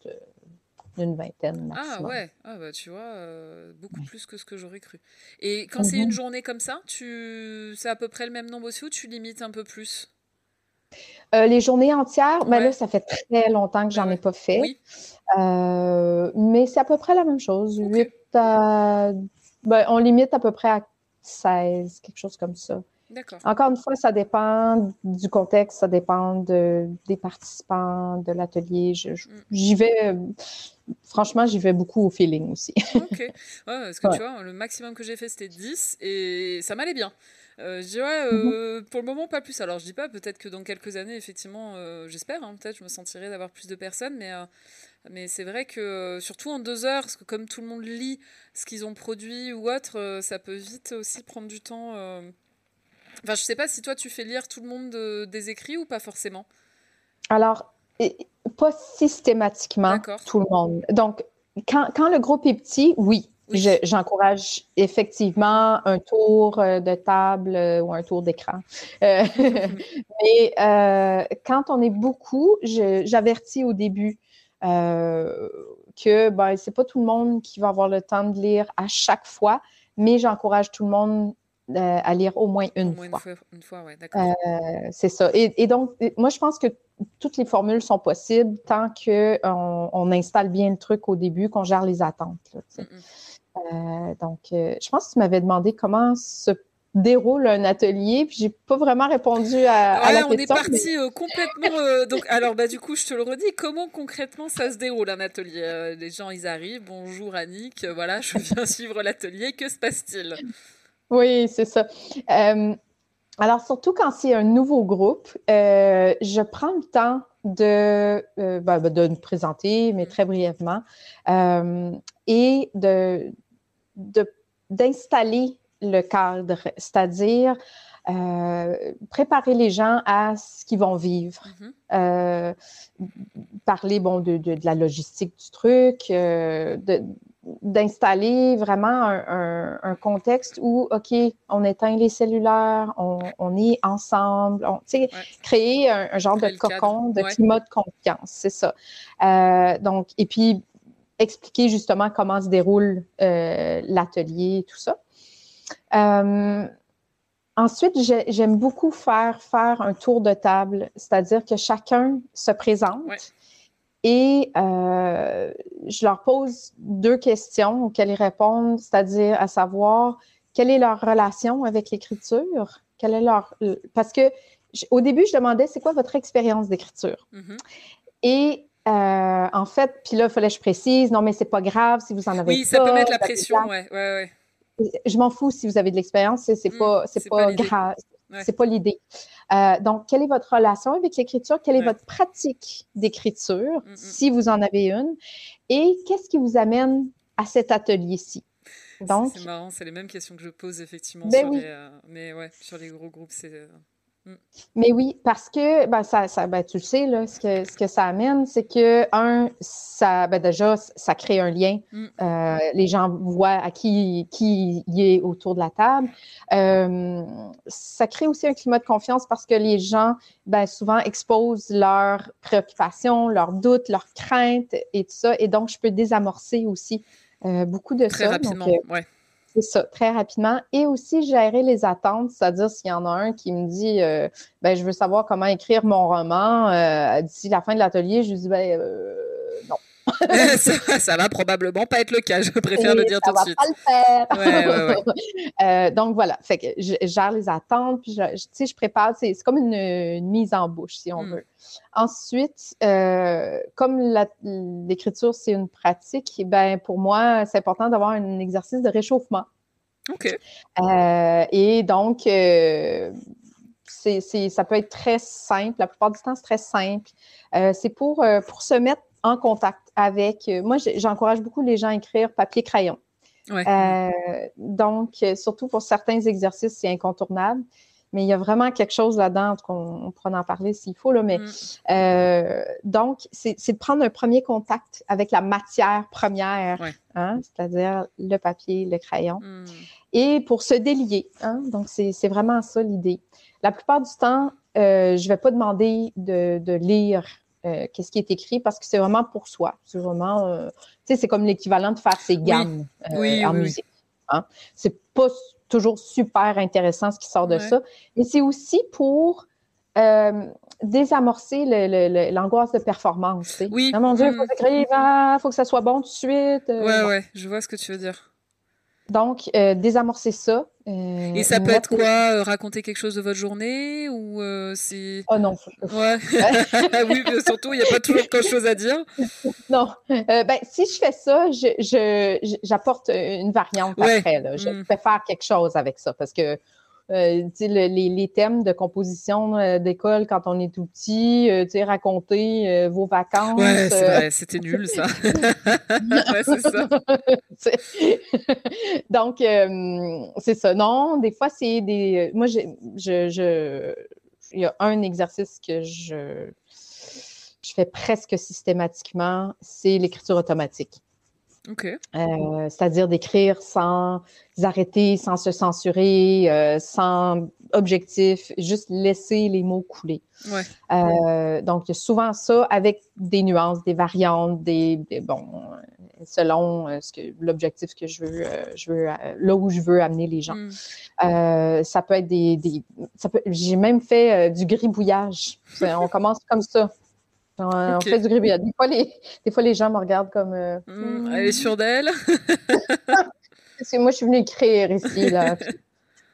une vingtaine ah, maximum. Ah ouais, ah bah, tu vois, euh, beaucoup plus que ce que j'aurais cru. Et quand c'est une mhm. journée comme ça, tu... c'est à peu près le même nombre aussi ou tu limites un peu plus? Euh, les journées entières, mais ben là, ça fait très longtemps que j'en ben ai pas fait. Oui. Euh, mais c'est à peu près la même chose. 8 à... ben, on limite à peu près à 16, quelque chose comme ça. Encore une fois, ça dépend du contexte, ça dépend de, des participants, de l'atelier. Mm. J'y vais, franchement, j'y vais beaucoup au feeling aussi. ok. parce que tu vois, le maximum que j'ai fait, c'était 10 et ça m'allait bien. Euh, je dis ouais, euh, mm-hmm. pour le moment pas plus. Alors je dis pas, peut-être que dans quelques années, effectivement, euh, j'espère, hein, peut-être je me sentirai d'avoir plus de personnes, mais mais c'est vrai que surtout en deux heures, parce que comme tout le monde lit ce qu'ils ont produit ou autre, ça peut vite aussi prendre du temps Enfin, je sais pas si toi tu fais lire tout le monde des écrits ou pas forcément. Alors, pas systématiquement tout le monde. Donc, quand, quand, le groupe est petit, oui, j'encourage effectivement un tour euh, de table euh, ou un tour d'écran. Euh, mais quand on est beaucoup, j'avertis au début que ben, c'est pas tout le monde qui va avoir le temps de lire à chaque fois, mais j'encourage tout le monde à lire au moins une fois. Une fois, oui, d'accord. Euh, c'est ça. Et, donc, moi, je pense que toutes les formules sont possibles tant qu'on on installe bien le truc au début, qu'on gère les attentes. Euh, donc, euh, je pense que tu m'avais demandé comment se déroule un atelier, puis j'ai pas vraiment répondu à, la question. on est parti complètement. donc, alors, bah, du coup, je te le redis, comment concrètement ça se déroule un atelier? Les gens, ils arrivent, bonjour Annick, voilà, je viens suivre l'atelier, que se passe-t-il? Oui, c'est ça. Euh, alors, surtout quand c'est un nouveau groupe, euh, je prends le temps de, euh, ben, ben, de me présenter, mais très brièvement, et de, d'installer le cadre, c'est-à-dire préparer les gens à ce qu'ils vont vivre. Mm-hmm. parler bon, de, de, la logistique du truc, de, d'installer vraiment un, contexte où, OK, on éteint les cellulaires, on, est ensemble, on, créer un, genre de cocon, de climat de confiance, c'est ça. Euh, donc, et puis, expliquer justement comment se déroule euh, l'atelier, tout ça. Euh, ensuite, j'aime beaucoup faire, faire un tour de table, c'est-à-dire que chacun se présente. Et euh, je leur pose deux questions auxquelles ils répondent, c'est-à-dire à savoir quelle est leur relation avec l'écriture, Quelle est leur. Parce que au début, je demandais c'est quoi votre expérience d'écriture? Mm-hmm. Et euh, en fait, puis là, il fallait que je précise, non, mais c'est pas grave si vous en avez pas. Oui, ça peut mettre la pression, ouais, ouais, ouais. Je m'en fous si vous avez de l'expérience, c'est pas, c'est pas, grave, c'est pas l'idée. Euh, donc, quelle est votre relation avec l'écriture? Quelle est votre pratique d'écriture, mm, mm. si vous en avez une? Et qu'est-ce qui vous amène à cet atelier-ci? Donc, c'est marrant, c'est les mêmes questions que je pose effectivement ben sur, les, euh, mais ouais, sur les gros groupes. C'est, Mm. Mais oui, parce que ben, ça, ça ben, tu le sais, là, ce, que, ce que ça amène, c'est que, un, ça, ben, déjà, ça crée un lien. Mm. Euh, les gens voient à qui, qui y est autour de la table. Euh, ça crée aussi un climat de confiance parce que les gens, ben, souvent, exposent leurs préoccupations, leurs doutes, leurs craintes et tout ça. Et donc, je peux désamorcer aussi euh, beaucoup de Très ça. rapidement, donc, c'est ça, très rapidement. Et aussi gérer les attentes, c'est-à-dire s'il y en a un qui me dit euh, ben, je veux savoir comment écrire mon roman euh, d'ici la fin de l'atelier, je lui dis ben euh, non. ça, va probablement pas être le cas, je préfère le dire tout de suite. Ça va pas le faire. donc voilà, fait que je, gère les attentes, puis je, sais, je prépare, c'est comme une, mise en bouche, si on hmm. veut. Ensuite, comme l'écriture, c'est une pratique, ben pour moi, c'est important d'avoir un exercice de réchauffement. OK. et donc, c'est, ça peut être très simple. La plupart du temps, c'est très simple. c'est pour, pour se mettre en contact avec. Euh, moi, j'encourage beaucoup les gens à écrire papier-crayon. Euh, donc, surtout pour certains exercices, c'est incontournable. Mais il y a vraiment quelque chose là-dedans, qu'on pourra en parler s'il faut. Là, mais, mm. euh, donc, c'est de prendre un premier contact avec la matière première, hein, c'est-à-dire le papier, le crayon. Mm. Et pour se délier. Hein, donc, c'est vraiment ça l'idée. La plupart du temps, je ne vais pas demander de, de lire euh, qu'est-ce qui est écrit parce que c'est vraiment pour soi. C'est vraiment, euh, tu sais, c'est comme l'équivalent de faire ses gammes euh, en musique. Hein? C'est pas toujours super intéressant ce qui sort de ça, mais c'est aussi pour désamorcer l'angoisse de performance. Oui. Ah, mon Dieu, il faut écrire, il faut que ça soit bon tout de suite. ouais, ouais, je vois ce que tu veux dire. Donc, euh, désamorcer ça. Euh, et ça peut être quoi euh, Raconter quelque chose de votre journée ou c'est. Oh non. Ouais. oui, mais surtout, il n'y a pas toujours quelque chose à dire. Non. ben, si je fais ça, j'apporte je, une variante après. Là. Je mm. peux faire quelque chose avec ça parce que euh, le, les, les, thèmes de composition euh, d'école quand on est tout petit, euh, raconter vos vacances. Ouais, c'est vrai, c'était nul ça. ouais, c'est ça. Donc, c'est ça. Non, des fois, c'est des. Moi, je, je, il y a un exercice que je, je fais presque systématiquement, c'est l'écriture automatique. Euh, c'est-à-dire d'écrire sans arrêter, sans se censurer, euh, sans objectif, juste laisser les mots couler. Euh, donc, il y a souvent ça avec des nuances, des variantes, des, bon, selon ce que l'objectif que je veux, je veux, là où je veux amener les gens. Hmm. ça peut être des, des j'ai même fait du gribouillage. On commence comme ça. On, fait du gribouillage. Des fois, les, des fois, les gens me regardent comme. Euh, hmm, elle est sûre d'elle? Parce que moi, je suis venue écrire ici. Là.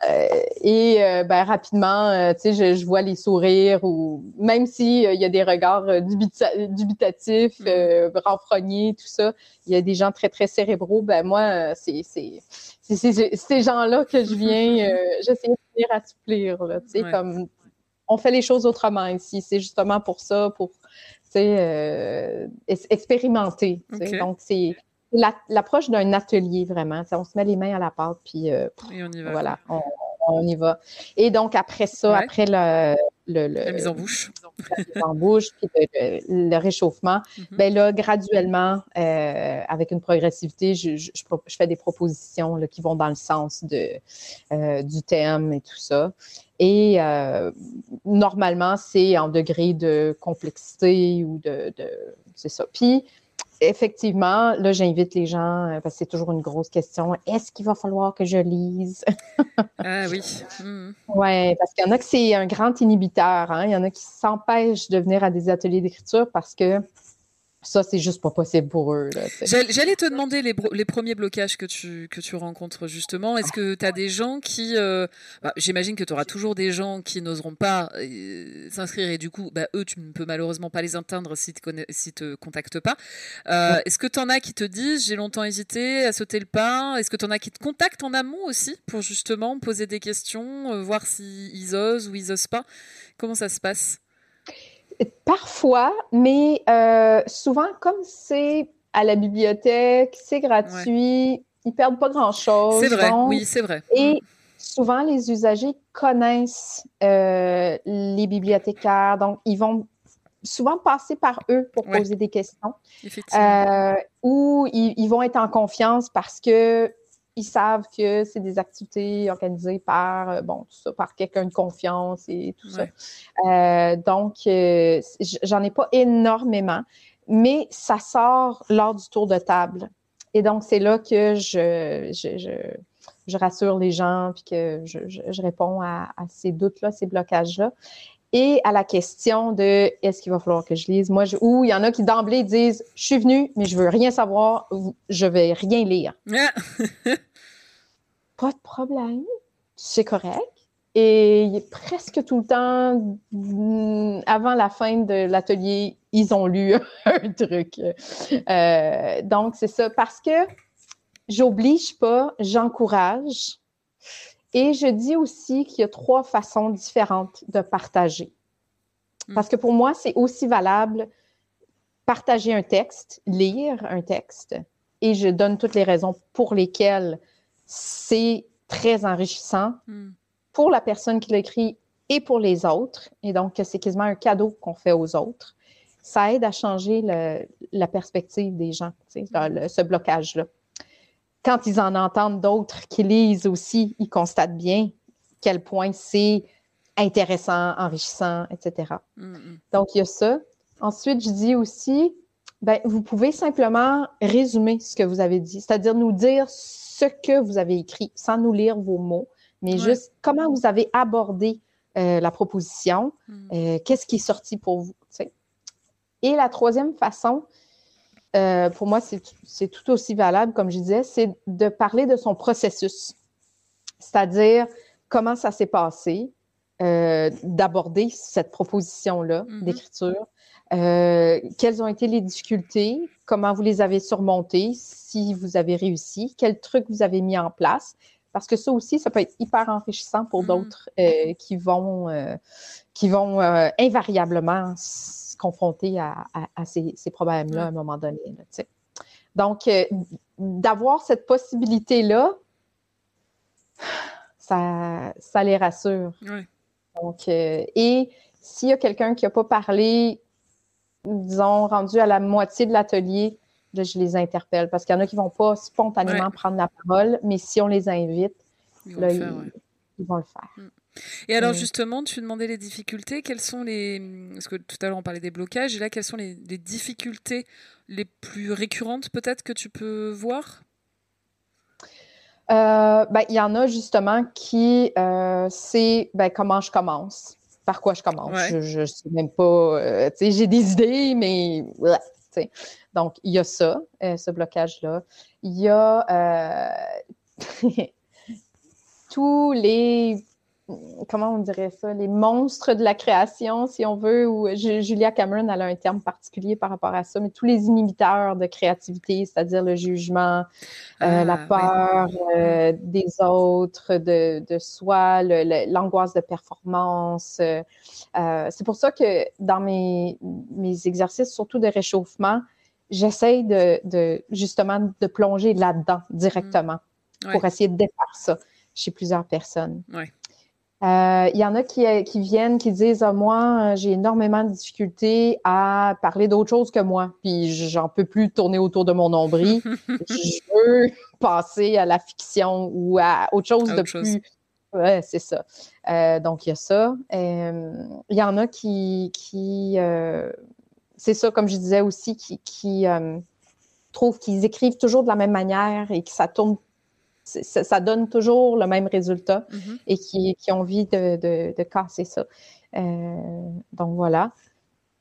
Euh, et euh, ben, rapidement, tu sais, je, je, vois les sourires ou même s'il y a des regards dubitatifs, mm. renfrognés, tout ça, il y a des gens très, très cérébraux. Ben moi, c'est ces gens-là que je viens, j'essaie de venir assouplir. Tu sais, comme on fait les choses autrement ici. C'est justement pour ça, pour euh, expérimenter. Donc, c'est l'approche d'un atelier, vraiment. on se met les mains à la pâte, puis euh, on y va. voilà, on, y va. Et donc, après ça, après le, la mise en bouche, en bouche, puis le, réchauffement, mm ben là, graduellement, euh, avec une progressivité, je, je, fais des propositions là, qui vont dans le sens de, du thème et tout ça. Et euh, normalement, c'est en degré de complexité ou de, c'est ça. Puis, effectivement, là, j'invite les gens, euh, parce que c'est toujours une grosse question, est-ce qu'il va falloir que je lise? ah oui. Hmm. Oui, parce qu'il y en a que c'est un grand inhibiteur. Hein? Il y en a qui s'empêchent de venir à des ateliers d'écriture parce que ça, c'est juste pas possible pour eux. J'allais te demander les, les, premiers blocages que tu, que tu rencontres justement. Est-ce que tu as des gens qui... Euh, bah, j'imagine que tu auras toujours des gens qui n'oseront pas euh, s'inscrire et du coup, bah, eux, tu ne peux malheureusement pas les atteindre s'ils ne te, te contactent pas. Euh, est-ce que tu en as qui te disent j'ai longtemps hésité à sauter le pas? Est-ce que tu en as qui te contactent en amont aussi pour justement poser des questions, voir s'ils osent ou ils osent pas? Comment ça se passe? Parfois, mais euh, souvent, comme c'est à la bibliothèque, c'est gratuit, ils perdent pas grand-chose. C'est vrai, oui, c'est vrai. Et mm. souvent, les usagers connaissent euh, les bibliothécaires, donc ils vont souvent passer par eux pour poser des questions. Euh, ou ils, vont être en confiance parce que ils savent que c'est des activités organisées par, euh, bon, tout ça, par quelqu'un de confiance et tout ça. Euh, donc, euh, j'en ai pas énormément, mais ça sort lors du tour de table. Et donc, c'est là que je, je, rassure les gens puis que je, réponds à, ces doutes-là, ces blocages-là. Et à la question de est-ce qu'il va falloir que je lise? Moi, je, ou il y en a qui d'emblée disent Je suis venu, mais je veux rien savoir, je vais rien lire. pas de problème, c'est correct. Et presque tout le temps, mm, avant la fin de l'atelier, ils ont lu un truc. Euh, donc, c'est ça. Parce que j'oblige pas, j'encourage. Et je dis aussi qu'il y a trois façons différentes de partager. Hmm. Parce que pour moi, c'est aussi valable partager un texte, lire un texte, et je donne toutes les raisons pour lesquelles c'est très enrichissant hmm. pour la personne qui l'écrit et pour les autres. Et donc, c'est quasiment un cadeau qu'on fait aux autres. Ça aide à changer la perspective des gens, ce blocage-là. Quand ils en entendent d'autres qui lisent aussi, ils constatent bien quel point c'est intéressant, enrichissant, etc. Hmm. Donc, il y a ça. Ensuite, je dis aussi, ben, vous pouvez simplement résumer ce que vous avez dit, c'est-à-dire nous dire ce que vous avez écrit sans nous lire vos mots, mais juste comment vous avez abordé euh, la proposition, hmm. euh, qu'est-ce qui est sorti pour vous. Et la troisième façon, euh, pour moi, c'est tout aussi valable, comme je disais, c'est de parler de son processus, c'est-à-dire comment ça s'est passé, d'aborder cette proposition-là mm-hmm. d'écriture, euh, quelles ont été les difficultés? Comment vous les avez surmontées? Si vous avez réussi? Quels trucs vous avez mis en place? Parce que ça aussi, ça peut être hyper enrichissant pour mm. d'autres euh, qui vont, euh, qui vont invariablement se confronter à, ces, problèmes-là à un moment donné. Donc, d'avoir cette possibilité-là, ça, ça les rassure. Donc, et s'il y a quelqu'un qui n'a pas parlé disons, rendu à la moitié de l'atelier, je les interpelle parce qu'il y en a qui ne vont pas spontanément prendre la parole, mais si on les invite, ils vont, le, faire, mm. Et alors justement, tu demandais les difficultés. Quelles sont les... Parce que tout à l'heure on parlait des blocages. Et là, quelles sont les, difficultés les plus récurrentes peut-être que tu peux voir? Euh, ben, Il y en a justement qui, euh, c'est ben, comment je commence? Par quoi je commence? Je ne sais même pas. Euh, tu sais, j'ai des idées, mais. sais. Donc, il y a ça, euh, ce blocage-là. Il y a tous les comment on dirait ça, les monstres de la création, si on veut, ou Julia Cameron, elle a un terme particulier par rapport à ça, mais tous les inhibiteurs de créativité, c'est-à-dire le jugement, euh, la ah, peur euh, des autres, de, de soi, l'angoisse de performance. Euh, c'est pour ça que dans mes, mes exercices, surtout de réchauffement, j'essaye de, de, justement de plonger là-dedans directement mmh. pour essayer de défaire ça chez plusieurs personnes. Ouais. Euh, il y en a qui, euh, qui viennent, qui disent ah, Moi, euh, j'ai énormément de difficultés à parler d'autre chose que moi, puis j'en peux plus tourner autour de mon nombril. je veux passer à la fiction ou à autre chose de plus. Ouais, c'est ça. donc, il y a ça. Il y en a qui. qui c'est ça, comme je disais aussi, qui, qui trouvent qu'ils écrivent toujours de la même manière et que ça tourne ça, donne toujours le même résultat mm-hmm. et qui, ont envie de, casser ça. Euh, donc voilà.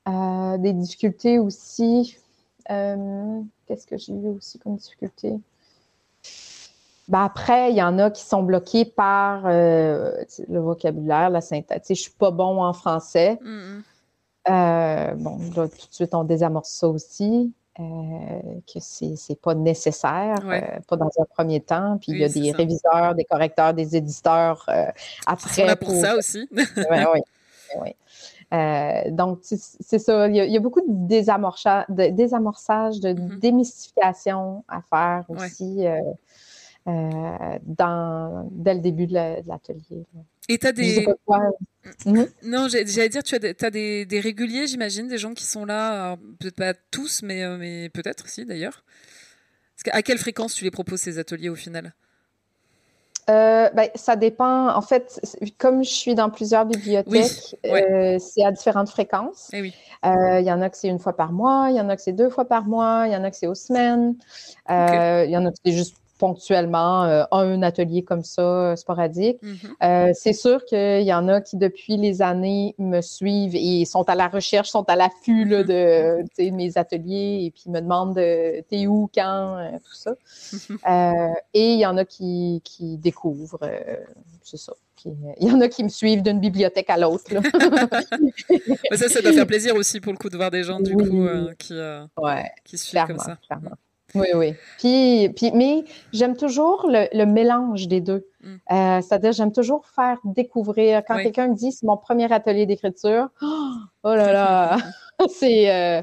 Euh, des difficultés aussi. Qu'est-ce que j'ai eu aussi comme difficulté? Ben après, il y en a qui sont bloqués par le vocabulaire, la syntaxe. Je ne suis pas bon en français. Mm-hmm. bon, là, tout de suite, on désamorce ça aussi. Euh, que c'est n'est pas nécessaire, euh, pas dans un premier temps. Puis il y a des réviseurs, des correcteurs, des éditeurs euh, après. Pour, ça aussi. oui, oui. donc, c'est ça. Il y, a, beaucoup de, désamorçage, de désamorçage, de mm-hmm. démystification à faire aussi dans, dès le début de l'atelier. Et tu as des. Mhm. Non, j'allais dire, tu as, des, as des, réguliers, j'imagine, des gens qui sont là, peut-être pas tous, mais, euh, mais peut-être si d'ailleurs. À quelle fréquence tu les proposes ces ateliers au final? Euh, ben, ça dépend. En fait, comme je suis dans plusieurs bibliothèques, euh, c'est à différentes fréquences. Eh il y en a que c'est une fois par mois, il y en a que c'est deux fois par mois, il y en a que c'est aux semaines, il y en a que c'est juste ponctuellement euh, un atelier comme ça, euh, sporadique. Mm-hmm. Euh, c'est sûr qu'il y en a qui, depuis les années, me suivent et sont à la recherche, sont à l'affût mm-hmm. de, mes ateliers et puis me demandent t'es où, quand, tout ça. Mm-hmm. et il y en a qui, qui découvrent, c'est ça. Il y en a qui me suivent d'une bibliothèque à l'autre. ça, ça doit faire plaisir aussi pour le coup de voir des gens du coup qui, qui suivent comme ça. Clairement. Oui, oui. Puis, puis, mais j'aime toujours le, mélange des deux. Mm. Euh, c'est-à-dire, j'aime toujours faire découvrir. Quand quelqu'un me dit c'est mon premier atelier d'écriture, oh là là, c'est. Euh,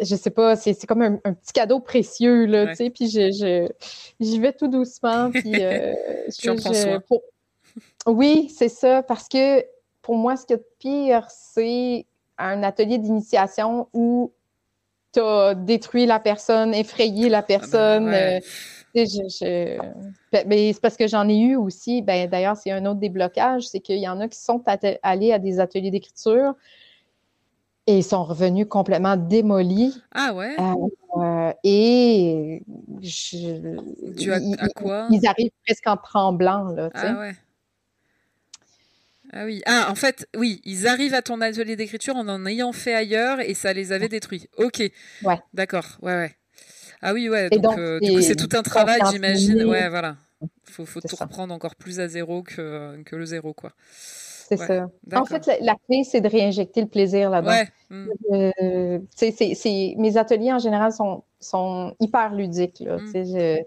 je sais pas, c'est comme un, petit cadeau précieux, là, tu sais, puis je, j'y vais tout doucement, puis... Euh. Oui, c'est ça, parce que pour moi, ce qui est pire, c'est un atelier d'initiation où tu as détruit la personne, effrayé la ah ben, personne. Euh, ben, mais c'est parce que j'en ai eu aussi. Ben, D'ailleurs, c'est un autre déblocage, c'est qu'il y en a qui sont allés à des ateliers d'écriture et ils sont revenus complètement démolis. Ah ouais? Euh, et je, à, quoi? Ils, arrivent presque en tremblant. Là, ah ouais. Ah oui. Ah, en fait, oui, ils arrivent à ton atelier d'écriture en en ayant fait ailleurs et ça les avait détruits. Ok. Ouais. D'accord. Ouais, ouais. Ah oui, ouais. Donc, euh, du coup, c'est tout un travail, j'imagine. Ouais, voilà. Faut, faut tout reprendre encore plus à zéro que, que le zéro, quoi. C'est ça. En fait, la, clé, c'est de réinjecter le plaisir là-dedans. Ouais. Hmm. Euh, mes ateliers, en général, sont, sont hyper ludiques. Là. Hmm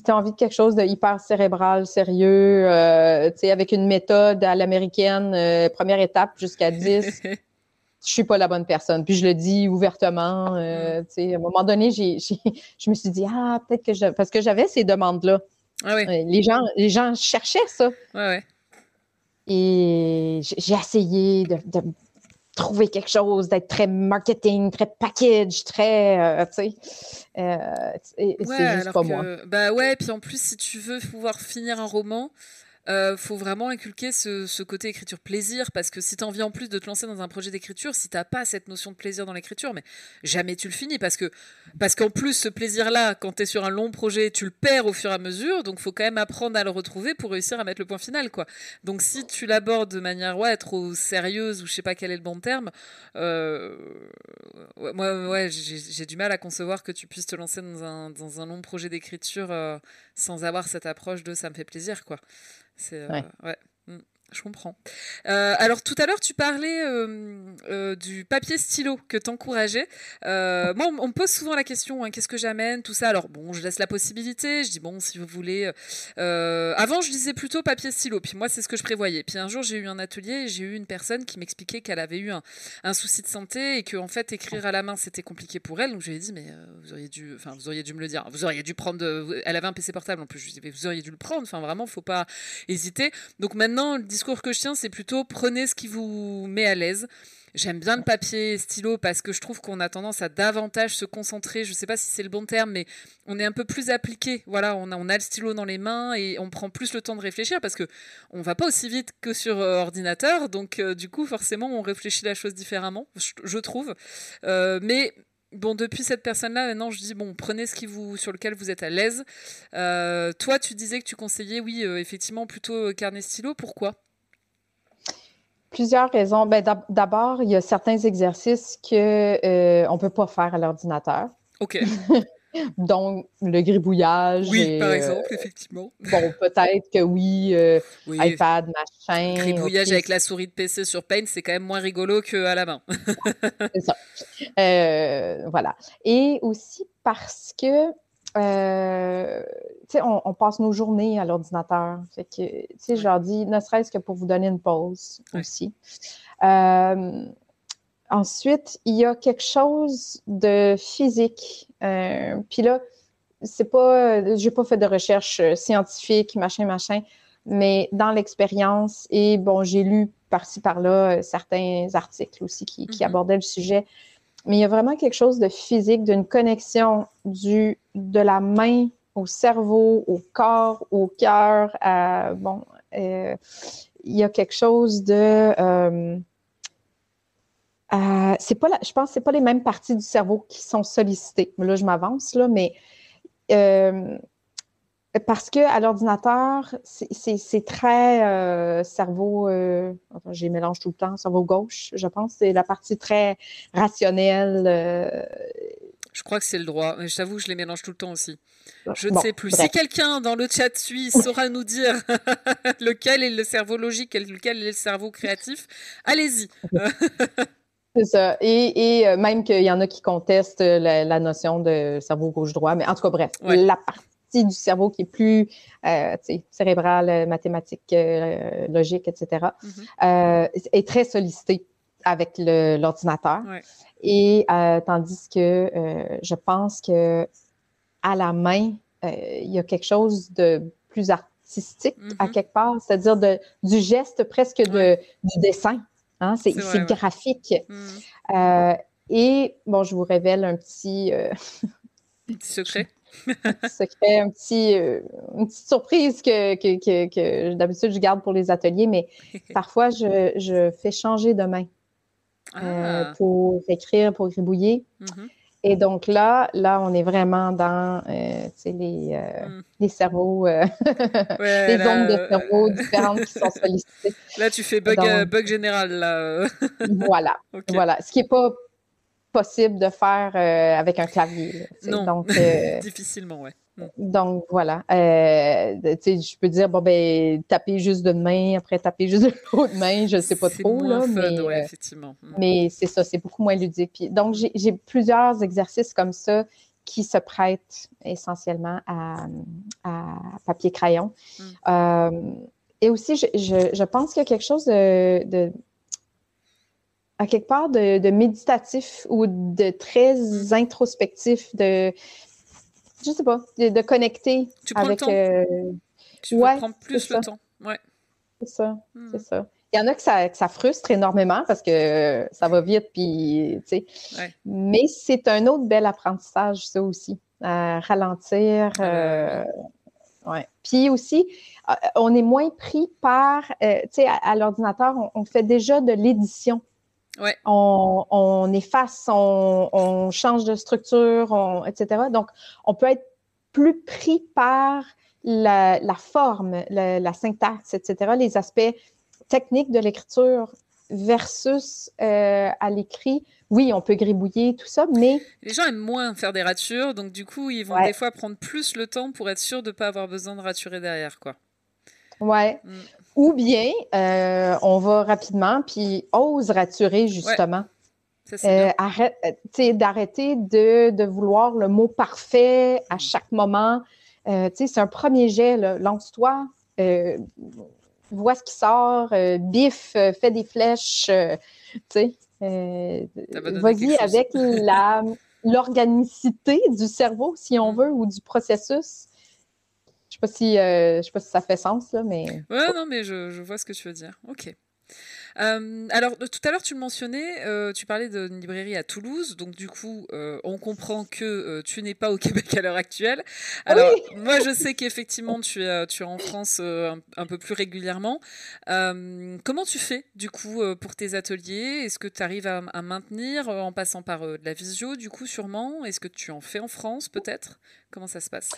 si tu as envie de quelque chose de hyper cérébral, sérieux, euh, avec une méthode à l'américaine, euh, première étape jusqu'à 10, je suis pas la bonne personne. Puis je le dis ouvertement. Euh, à un moment donné, j'ai, je me suis dit, ah, peut-être que je. Parce que j'avais ces demandes-là. Ah oui. les, gens, les gens cherchaient ça. Ouais, ouais. Et j'ai essayé de, trouver quelque chose, d'être très marketing, très package, très, euh, tu sais, euh, c'est juste pas moi. Bah ouais, puis en plus, si tu veux pouvoir finir un roman, euh, faut vraiment inculquer ce, côté écriture plaisir parce que si tu as envie en plus de te lancer dans un projet d'écriture, si t'as pas cette notion de plaisir dans l'écriture, mais jamais tu le finis parce que parce qu'en plus ce plaisir-là, quand tu es sur un long projet, tu le perds au fur et à mesure, donc faut quand même apprendre à le retrouver pour réussir à mettre le point final, quoi. Donc si tu l'abordes de manière ouais trop sérieuse ou je sais pas quel est le bon terme, euh, moi j'ai du mal à concevoir que tu puisses te lancer dans un, dans un long projet d'écriture euh, sans avoir cette approche de ça me fait plaisir, quoi. C'est ouais. Euh. Je comprends. Euh, alors tout à l'heure, tu parlais euh, euh, du papier stylo que t'encourageais. Moi, on, me pose souvent la question hein, qu'est-ce que j'amène, tout ça. Alors bon, je laisse la possibilité. Je dis bon, si vous voulez. Avant, je disais plutôt papier stylo. Puis moi, c'est ce que je prévoyais. Puis un jour, j'ai eu un atelier et j'ai eu une personne qui m'expliquait qu'elle avait eu un, souci de santé et que en fait, écrire à la main, c'était compliqué pour elle. Donc je lui ai dit mais vous auriez dû, vous auriez dû me le dire. Vous auriez dû prendre. elle avait un PC portable en plus. Je lui ai dit mais vous auriez dû le prendre. Enfin vraiment, faut pas hésiter. Donc maintenant, discours que je tiens, c'est plutôt prenez ce qui vous met à l'aise. J'aime bien le papier stylo parce que je trouve qu'on a tendance à davantage se concentrer. Je ne sais pas si c'est le bon terme, mais on est un peu plus appliqué. Voilà, on a, on a le stylo dans les mains et on prend plus le temps de réfléchir parce que on va pas aussi vite que sur euh, ordinateur. Donc, euh, du coup, forcément, on réfléchit la chose différemment, je, trouve. Euh, mais bon, depuis cette personne-là, maintenant, je dis bon, prenez ce qui vous, sur lequel vous êtes à l'aise. toi, tu disais que tu conseillais, oui, effectivement, plutôt carnet stylo. Pourquoi? Plusieurs raisons. Ben, D'abord, il y a certains exercices qu'on euh, on ne peut pas faire à l'ordinateur. OK. Donc, le gribouillage. Oui, par euh, exemple, effectivement. Bon, peut-être que oui, euh, iPad, machin. Gribouillage avec la souris de PC sur Paint, c'est quand même moins rigolo qu'à la main. c'est ça. voilà. Et aussi parce que euh, on, on, passe nos journées à l'ordinateur. Fait que, tu sais, je leur dis, ne serait-ce que pour vous donner une pause aussi. Euh, ensuite, il y a quelque chose de physique. Euh, Puis là, c'est pas, j'ai pas fait de recherche scientifique, machin, machin, mais dans l'expérience et bon, j'ai lu par-ci par-là certains articles aussi qui, qui mm-hmm. abordaient le sujet mais il y a vraiment quelque chose de physique, d'une connexion du, de la main au cerveau, au corps, au cœur. bon, euh, il y a quelque chose de. Euh, euh, c'est pas je pense que c'est pas les mêmes parties du cerveau qui sont sollicitées. Là, je m'avance, là, mais parce que à l'ordinateur, c'est très euh, cerveau, euh, j'ai mélange tout le temps, cerveau gauche, je pense, c'est la partie très rationnelle. Euh, je crois que c'est le droit, mais j'avoue, je les mélange tout le temps aussi. Je ne sais plus. Si quelqu'un dans le chat suisse saura nous dire lequel est le cerveau logique et lequel est le cerveau créatif, allez-y. C'est ça. Et, et même qu'il y en a qui contestent la, notion de cerveau gauche-droit. Mais en tout cas, bref, la partie du cerveau qui est plus euh, cérébral, euh, mathématique, euh, logique, etc., mm-hmm. est très sollicité avec l'ordinateur. Et tandis que je pense que à la main, il y a quelque chose de plus artistique à mm-hmm. quelque part, c'est-à-dire du geste presque de, du dessin. Hein? C'est graphique. Mm. et bon, je vous révèle un petit, un petit secret. secret, un petit, euh, une petite surprise que, que, que, d'habitude je garde pour les ateliers, mais parfois je, je fais changer de main euh, ah. pour écrire, pour gribouiller. Mm-hmm. Et donc là, là, on est vraiment dans euh, les, mm. les cerveaux, les ondes de cerveau différentes qui sont sollicitées. Là, tu fais bug, bug général. Là. voilà. voilà. Ce qui n'est pas possible de faire euh, avec un clavier. non, donc, euh, difficilement, ouais. Mm. Donc voilà, euh, je peux dire bon ben taper juste d'une main, après taper juste de l'autre main, je sais pas trop là, mais ouais, effectivement. Mm. mais c'est ça, c'est beaucoup moins ludique. Puis, donc j'ai plusieurs exercices comme ça qui se prêtent essentiellement à, papier crayon. Mm. et aussi, je, je, pense qu'il y a quelque chose de à quelque part de, méditatif ou de très mm. introspectif, de je sais pas, de, connecter tu prends avec. Le temps. Euh, tu ouais, prends plus le temps. Ouais. C'est ça, mm. c'est ça. Il y en a que ça, ça, frustre énormément parce que ça va vite, puis, tu sais. Mais c'est un autre bel apprentissage, ça aussi, à ralentir. Euh, ouais. Puis aussi, euh, on est moins pris par, tu sais, à, l'ordinateur, on, fait déjà de l'édition on, efface, on, change de structure, etc. Donc, on peut être plus pris par la, forme, la, syntaxe, etc., les aspects techniques de l'écriture versus euh, à l'écrit. Oui, on peut gribouiller, tout ça, mais... Les gens aiment moins faire des ratures, donc du coup, ils vont des fois prendre plus le temps pour être sûr de ne pas avoir besoin de raturer derrière, quoi. Ouais. Mm. Ou bien, euh, on va rapidement, puis ose raturer, justement. Euh, arrête, euh, d'arrêter de, de, vouloir le mot parfait à chaque moment. c'est un premier jet, lance-toi, vois ce qui sort, bif, fais des flèches, vas-y avec la l'organicité du cerveau, si on mm. veut, ou du processus. Je sais pas si, euh, sais pas si ça fait sens, là, mais. Ouais, non, mais je, je vois ce que tu veux dire. Ok. Euh, alors, tout à l'heure, tu le mentionnais, euh, tu parlais d'une librairie à Toulouse, donc du coup, on comprend que tu n'es pas au Québec à l'heure actuelle. Alors, moi, je sais qu'effectivement, tu es, tu es en France un, peu plus régulièrement. comment tu fais, du coup, pour tes ateliers? Est-ce que tu arrives à, à, maintenir en passant par de la visio, du coup, sûrement? Est-ce que tu en fais en France, peut-être? Comment ça se passe?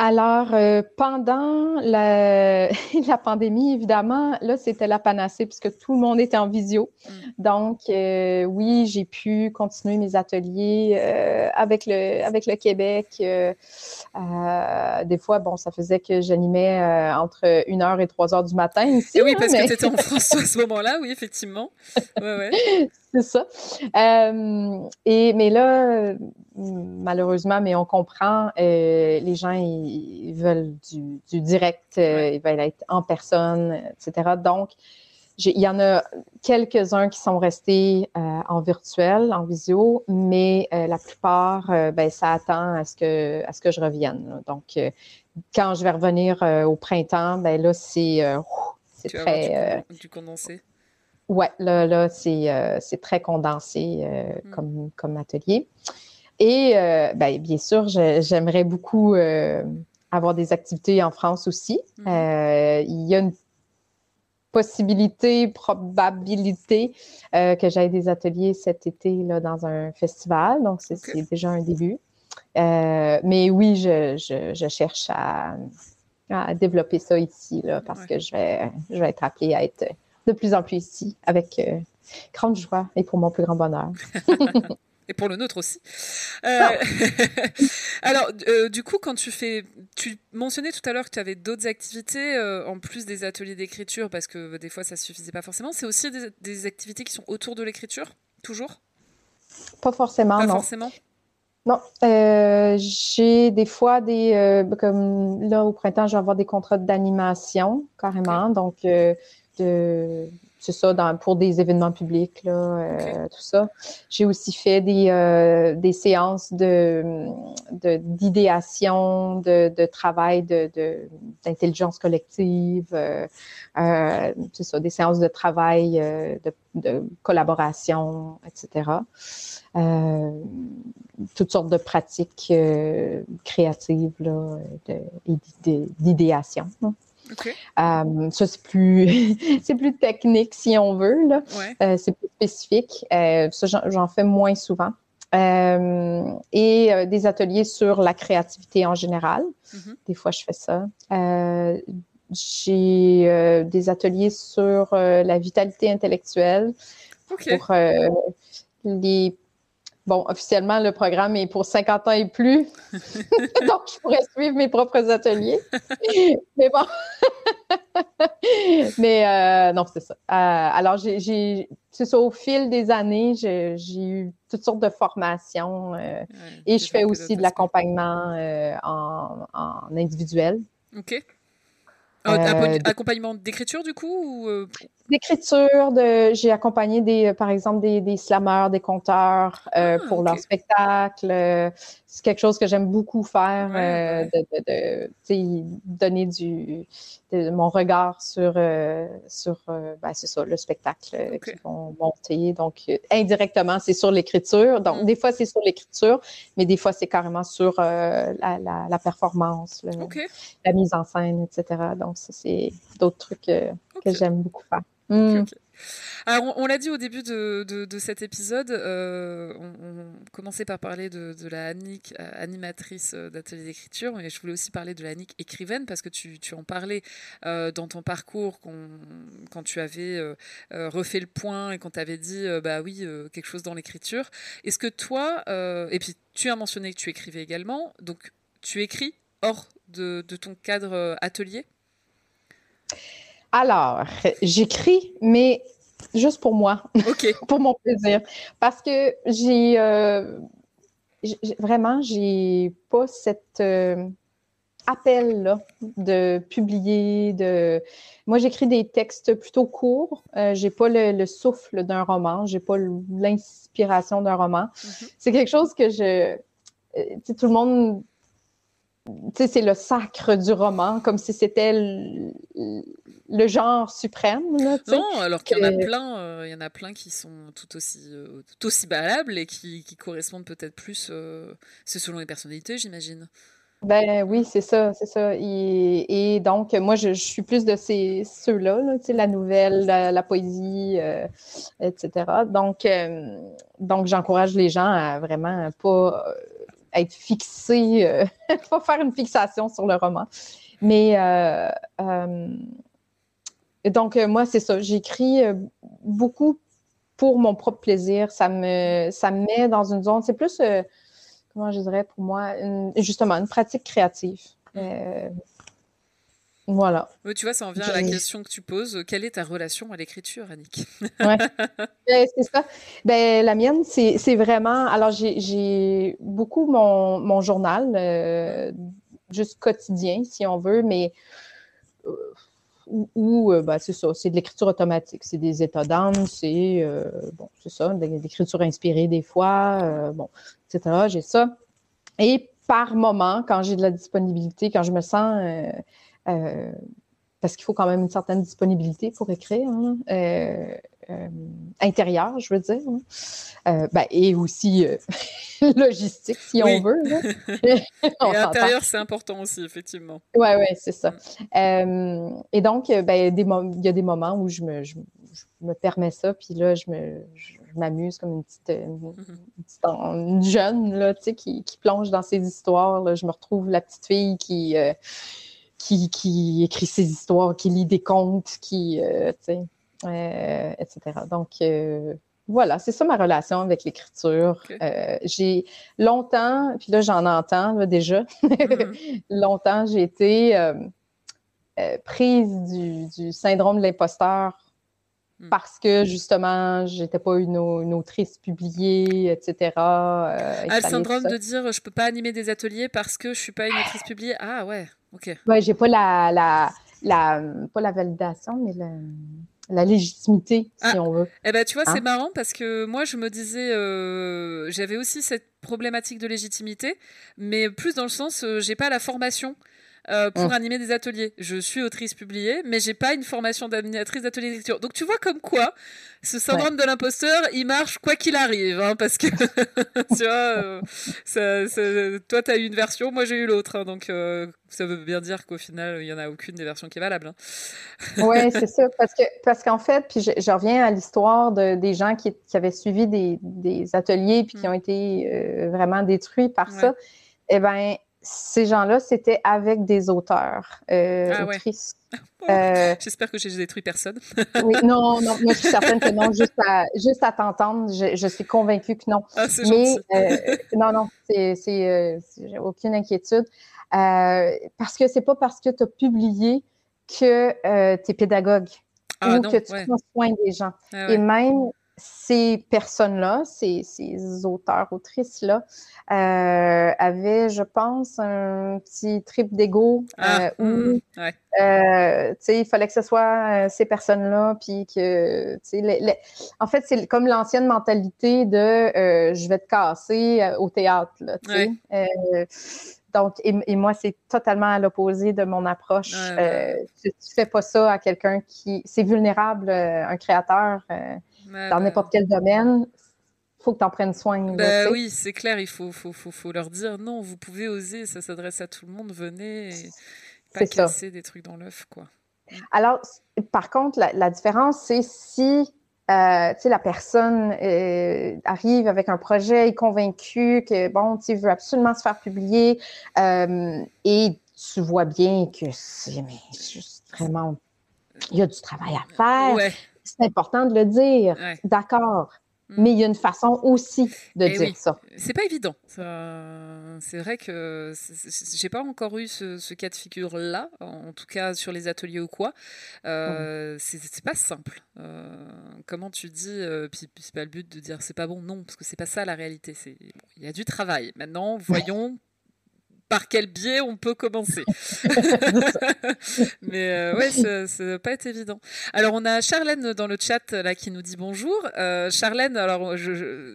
Alors, euh, pendant la, la, pandémie, évidemment, là, c'était la panacée puisque tout le monde était en visio. Mm. Donc, euh, oui, j'ai pu continuer mes ateliers euh, avec, le, avec le Québec. des fois, bon, ça faisait que j'animais entre 1h et 3h du matin ici. oui, parce que tu étais en France à ce moment-là, oui, effectivement. Ouais, ouais. c'est ça. Euh, et, mais là, malheureusement, mais on comprend, euh, les gens, ils, veulent du, direct, euh, ils veulent être en personne, etc. Donc, il y en a quelques-uns qui sont restés en virtuel, en visio, mais la plupart, ben, ça attend à ce que, à ce que je revienne. Donc, quand je vais revenir au printemps, ben là, c'est très... Du, condensé. Oui, là, là euh, c'est très condensé euh, mm. comme, comme atelier. Et euh, ben, bien sûr, j'aimerais beaucoup avoir des activités en France aussi. Mm. il y a une possibilité, probabilité que j'aille des ateliers cet été là, dans un festival. Donc, c'est déjà un début. mais oui, je, je, cherche à, à, développer ça ici là, parce que je vais, je vais être appelée à être de plus en plus ici avec euh, grande joie et pour mon plus grand bonheur. et pour le nôtre aussi. Euh, alors, euh, du coup, quand tu fais, tu mentionnais tout à l'heure que tu avais d'autres activités en plus des ateliers d'écriture, parce que des fois ça suffisait pas forcément. C'est aussi des, activités qui sont autour de l'écriture, toujours? Pas forcément. Pas non. forcément? Non, j'ai des fois des comme là au printemps, je vais avoir des contrats d'animation carrément, donc c'est ça, dans, pour des événements publics, là, euh, tout ça. J'ai aussi fait des, euh, des séances de, d'idéation, de, de, travail de, d'intelligence collective, euh, c'est ça, des séances de travail, de, collaboration, etc. toutes sortes de pratiques créatives là, d'idéation. Euh, ça, c'est plus, c'est plus technique si on veut. Là. Euh, c'est plus spécifique. Euh, ça, j'en, fais moins souvent. et des ateliers sur la créativité en général. Mm-hmm. Des fois, je fais ça. j'ai des ateliers sur la vitalité intellectuelle pour les Bon, officiellement, le programme est pour 50 ans et plus. Donc, je pourrais suivre mes propres ateliers. Mais bon. Mais euh, non, c'est ça. Euh, alors, j'ai, c'est ça, au fil des années, j'ai, eu toutes sortes de formations euh, et je fais aussi de l'accompagnement en, en, individuel. OK. accompagnement d'écriture, du coup? Ou d'écriture, de, j'ai accompagné des, par exemple des, des slammeurs, des conteurs ah, pour leur spectacle. C'est quelque chose que j'aime beaucoup faire, euh, de, de, donner du, de, mon regard sur, euh, sur ben, c'est ça, le spectacle qu'ils vont monter. Donc, indirectement, c'est sur l'écriture. Donc, mm. des fois, c'est sur l'écriture, mais des fois, c'est carrément sur la, la, la, performance, la mise en scène, etc. Donc, ça, c'est d'autres trucs que j'aime beaucoup faire. Mm. Alors, on, l'a dit au début de, cet épisode, euh, on, commençait par parler de, la Annick, euh, animatrice euh, d'atelier d'écriture, mais je voulais aussi parler de la Annick écrivaine, parce que tu, en parlais dans ton parcours quand tu avais refait le point et quand tu avais dit, bah oui, quelque chose dans l'écriture. Est-ce que toi, et puis tu as mentionné que tu écrivais également, donc tu écris hors de ton cadre atelier? Alors, j'écris, mais juste pour moi, pour mon plaisir. Parce que j'ai euh, vraiment, j'ai pas cet euh, appel-là de publier. De... Moi, j'écris des textes plutôt courts. Euh, j'ai pas le, souffle d'un roman, j'ai pas l'inspiration d'un roman. Mm-hmm. C'est quelque chose que je. tout le monde c'est le sacre du roman, comme si c'était le, genre suprême. non, alors qu'il y en a plein, euh, il y en a plein qui sont tout aussi, euh, tout aussi valables et qui, correspondent peut-être plus. Euh, c'est selon les personnalités, j'imagine. Ben oui, c'est ça, c'est ça. Et, donc, moi, je, suis plus de ces ceux-là, la nouvelle, la, poésie, etc. Donc, donc j'encourage les gens à vraiment pas être fixé, pas faire une fixation sur le roman. Mais donc, moi, c'est ça. J'écris beaucoup pour mon propre plaisir. Ça me, ça me met dans une zone, c'est plus, comment je dirais pour moi, justement, une pratique créative. Voilà. Tu vois, ça en vient à la question que tu poses. Quelle est ta relation à l'écriture, Annick? Oui, ben, c'est ça. Ben, la mienne, c'est vraiment. Alors, j'ai beaucoup mon, mon journal, euh, juste quotidien, si on veut, mais. Euh, ou, euh, ben, c'est ça, c'est de l'écriture automatique. C'est des états d'âme, c'est. bon, c'est ça, de l'écriture inspirée des fois, bon, etc. J'ai ça. Et par moment, quand j'ai de la disponibilité, quand je me sens euh, parce qu'il faut quand même une certaine disponibilité pour écrire, hein, euh, euh, intérieure, je veux dire. Hein. Ben, et aussi logistique, si on veut. et intérieur, c'est important aussi, effectivement. Oui, oui, c'est ça. Mm. et donc, ben, il y a des moments où je me, je, me permets ça, puis là, je me, m'amuse comme une petite, une, mm-hmm. jeune là, qui, qui, plonge dans ces histoires. Je me retrouve la petite fille qui, qui, écrit ses histoires, qui lit des contes, qui, euh, tu sais, euh, etc. Donc, euh, voilà, c'est ça ma relation avec l'écriture. j'ai longtemps, puis là j'en entends déjà, mm-hmm. longtemps j'ai été prise du, syndrome de l'imposteur. Parce que justement, j'étais pas une, autrice publiée, etc. ah, le syndrome de dire je peux pas animer des ateliers parce que je suis pas une autrice publiée. Ah ouais. OK. Ouais, j'ai pas la, la, la, pas la validation, mais la, la légitimité, si ah. on veut. Eh ben, tu vois, c'est hein? marrant parce que moi, je me disais, euh, j'avais aussi cette problématique de légitimité, mais plus dans le sens, euh, j'ai pas la formation. Euh, pour mmh. animer des ateliers. Je suis autrice publiée, mais j'ai pas une formation d'animatrice d'atelier d'écriture. Donc tu vois comme quoi ce syndrome de l'imposteur, il marche quoi qu'il arrive, hein, parce que tu vois, euh, toi tu as eu une version, moi j'ai eu l'autre, hein, donc euh, ça veut bien dire qu'au final il y en a aucune des versions qui est valable. Hein. oui, c'est ça, parce que parce qu'en fait, puis je, reviens à l'histoire de, des gens qui, qui, avaient suivi des, des ateliers puis qui mmh. ont été vraiment détruits par ça. Eh ben ces gens-là, c'était avec des auteurs, euh, ah autrices. Euh, J'espère que j'ai détruit personne. oui, non, non, moi je suis certaine que non. Juste à, juste à t'entendre, je, suis convaincue que non. Ah, Mais euh, non, non, c'est j'ai aucune inquiétude. parce que c'est pas parce que tu as publié que tu es pédagogue ah, ou que tu prends soin des gens. Ah, Et même ces personnes-là, ces, auteurs, autrices-là, euh, avaient, je pense, un petit trip d'ego ah, euh, où hmm, euh, il fallait que ce soit ces personnes-là, puis que, en fait, c'est comme l'ancienne mentalité de je vais te casser au théâtre, donc, et, moi, c'est totalement à l'opposé de mon approche. tu, ne fais pas ça à quelqu'un qui, c'est vulnérable, un créateur dans n'importe quel domaine, il faut que tu en prennes soin. Ben oui, c'est clair, il faut, faut, faut, faut, leur dire non, vous pouvez oser, ça s'adresse à tout le monde, venez, et pas casser des trucs dans l'œuf, quoi. Alors, par contre, la, différence, c'est si euh, la personne euh, arrive avec un projet, est convaincue que, bon, tu veux absolument se faire publier euh, et tu vois bien que c'est juste vraiment, il y a du travail à faire. Ouais c'est important de le dire. D'accord. Mm. Mais il y a une façon aussi de eh dire ça. C'est pas évident. C'est vrai que j'ai pas encore eu ce, cas de figure là, en tout cas sur les ateliers ou quoi. Euh, C'est pas simple. Euh, comment tu dis, euh, puis, c'est pas le but de dire c'est pas bon, non, parce que c'est pas ça la réalité. Il y a du travail. Maintenant, voyons par quel biais on peut commencer. Mais euh, ouais, ça pas être évident. Alors, on a Charlène dans le chat là qui nous dit bonjour. Euh, Charlène, alors je je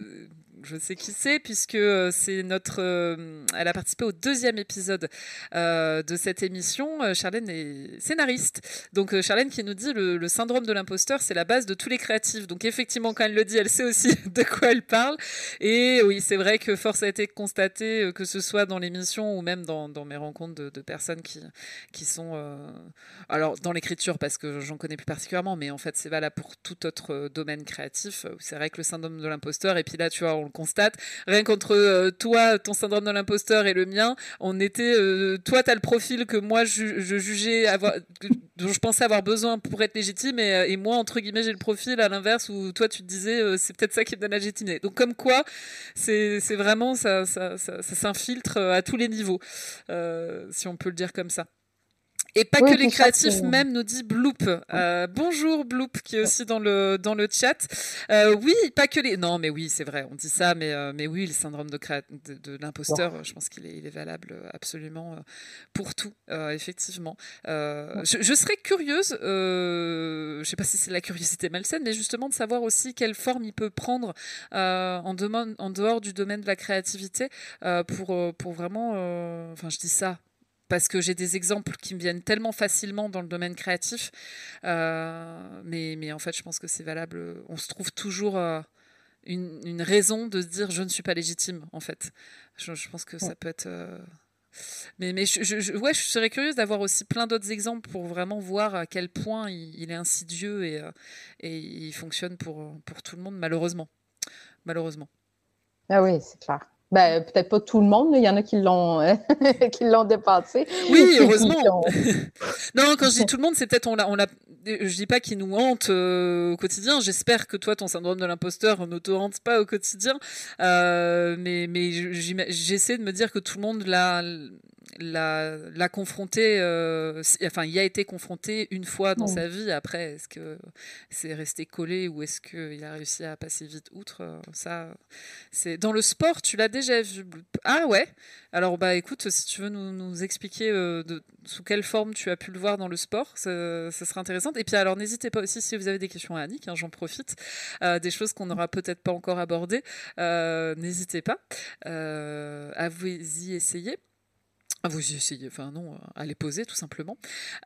sais qui c'est, puisque euh, c'est notre. Euh, elle a participé au deuxième épisode euh, de cette émission. Charlène est scénariste. Donc, Charlène qui nous dit le, le syndrome de l'imposteur, c'est la base de tous les créatifs. Donc, effectivement, quand elle le dit, elle sait aussi de quoi elle parle. Et oui, c'est vrai que force a été constatée, que ce soit dans l'émission ou même dans, mes rencontres de, personnes qui, qui sont. alors, dans l'écriture, parce que j'en connais plus particulièrement, mais en fait, c'est valable pour tout autre domaine créatif. C'est vrai que le syndrome de l'imposteur, et puis là, tu vois, on constate. Rien qu'entre toi, ton syndrome de l'imposteur et le mien, on était, toi, tu as le profil que moi, je, jugeais avoir, dont je pensais avoir besoin pour être légitime, et, et moi, entre guillemets, j'ai le profil à l'inverse où toi, tu te disais, c'est peut-être ça qui me donne la légitimité. Donc, comme quoi, c'est vraiment, ça s'infiltre à tous les niveaux, si on peut le dire comme ça. Et pas que les créatifs, même nous dit Bloop. Euh, bonjour Bloop, qui est aussi dans le dans le chat. Euh, oui, pas que les. Non, mais oui, c'est vrai, on dit ça, mais euh, mais oui, le syndrome de de, l'imposteur, je pense qu'il est, il est valable absolument pour tout, effectivement. Je, je, serais curieuse, je sais pas si c'est la curiosité malsaine, mais justement de savoir aussi quelle forme il peut prendre en, en dehors du domaine de la créativité pour pour vraiment. Enfin, je dis ça parce que j'ai des exemples qui me viennent tellement facilement dans le domaine créatif. Euh, mais, mais, en fait, je pense que c'est valable. On se trouve toujours euh, une, une, raison de se dire je ne suis pas légitime, en fait. Je, je pense que ça peut être. Euh, mais, mais je, je, ouais, je serais curieuse d'avoir aussi plein d'autres exemples pour vraiment voir à quel point il, il est insidieux et, et il fonctionne pour, pour tout le monde, malheureusement. Malheureusement. Ah oui, c'est clair. Ben, peut-être pas tout le monde, il y en a qui l'ont qui l'ont dépassé. Oui, heureusement. non, quand je dis tout le monde, c'est peut-être on l'a on l'a je dis pas qu'il nous hante euh, au quotidien. J'espère que toi ton syndrome de l'imposteur ne te hante pas au quotidien. Euh, mais mais j'essaie de me dire que tout le monde l'a l'a confronté, euh, enfin, il a été confronté une fois dans sa vie. Après, est-ce que c'est resté collé ou est-ce qu'il a réussi à passer vite outre euh, Ça, c'est dans le sport. Tu l'as déjà vu Ah ouais. Alors bah écoute, si tu veux nous, expliquer euh, de, sous quelle forme tu as pu le voir dans le sport, ça, ça serait intéressant. Et puis alors n'hésitez pas aussi si vous avez des questions à Annick, hein, j'en profite, des choses qu'on n'aura peut-être pas encore abordées, n'hésitez pas à vous y essayer. Ah, vous essayez, enfin non, à les poser tout simplement.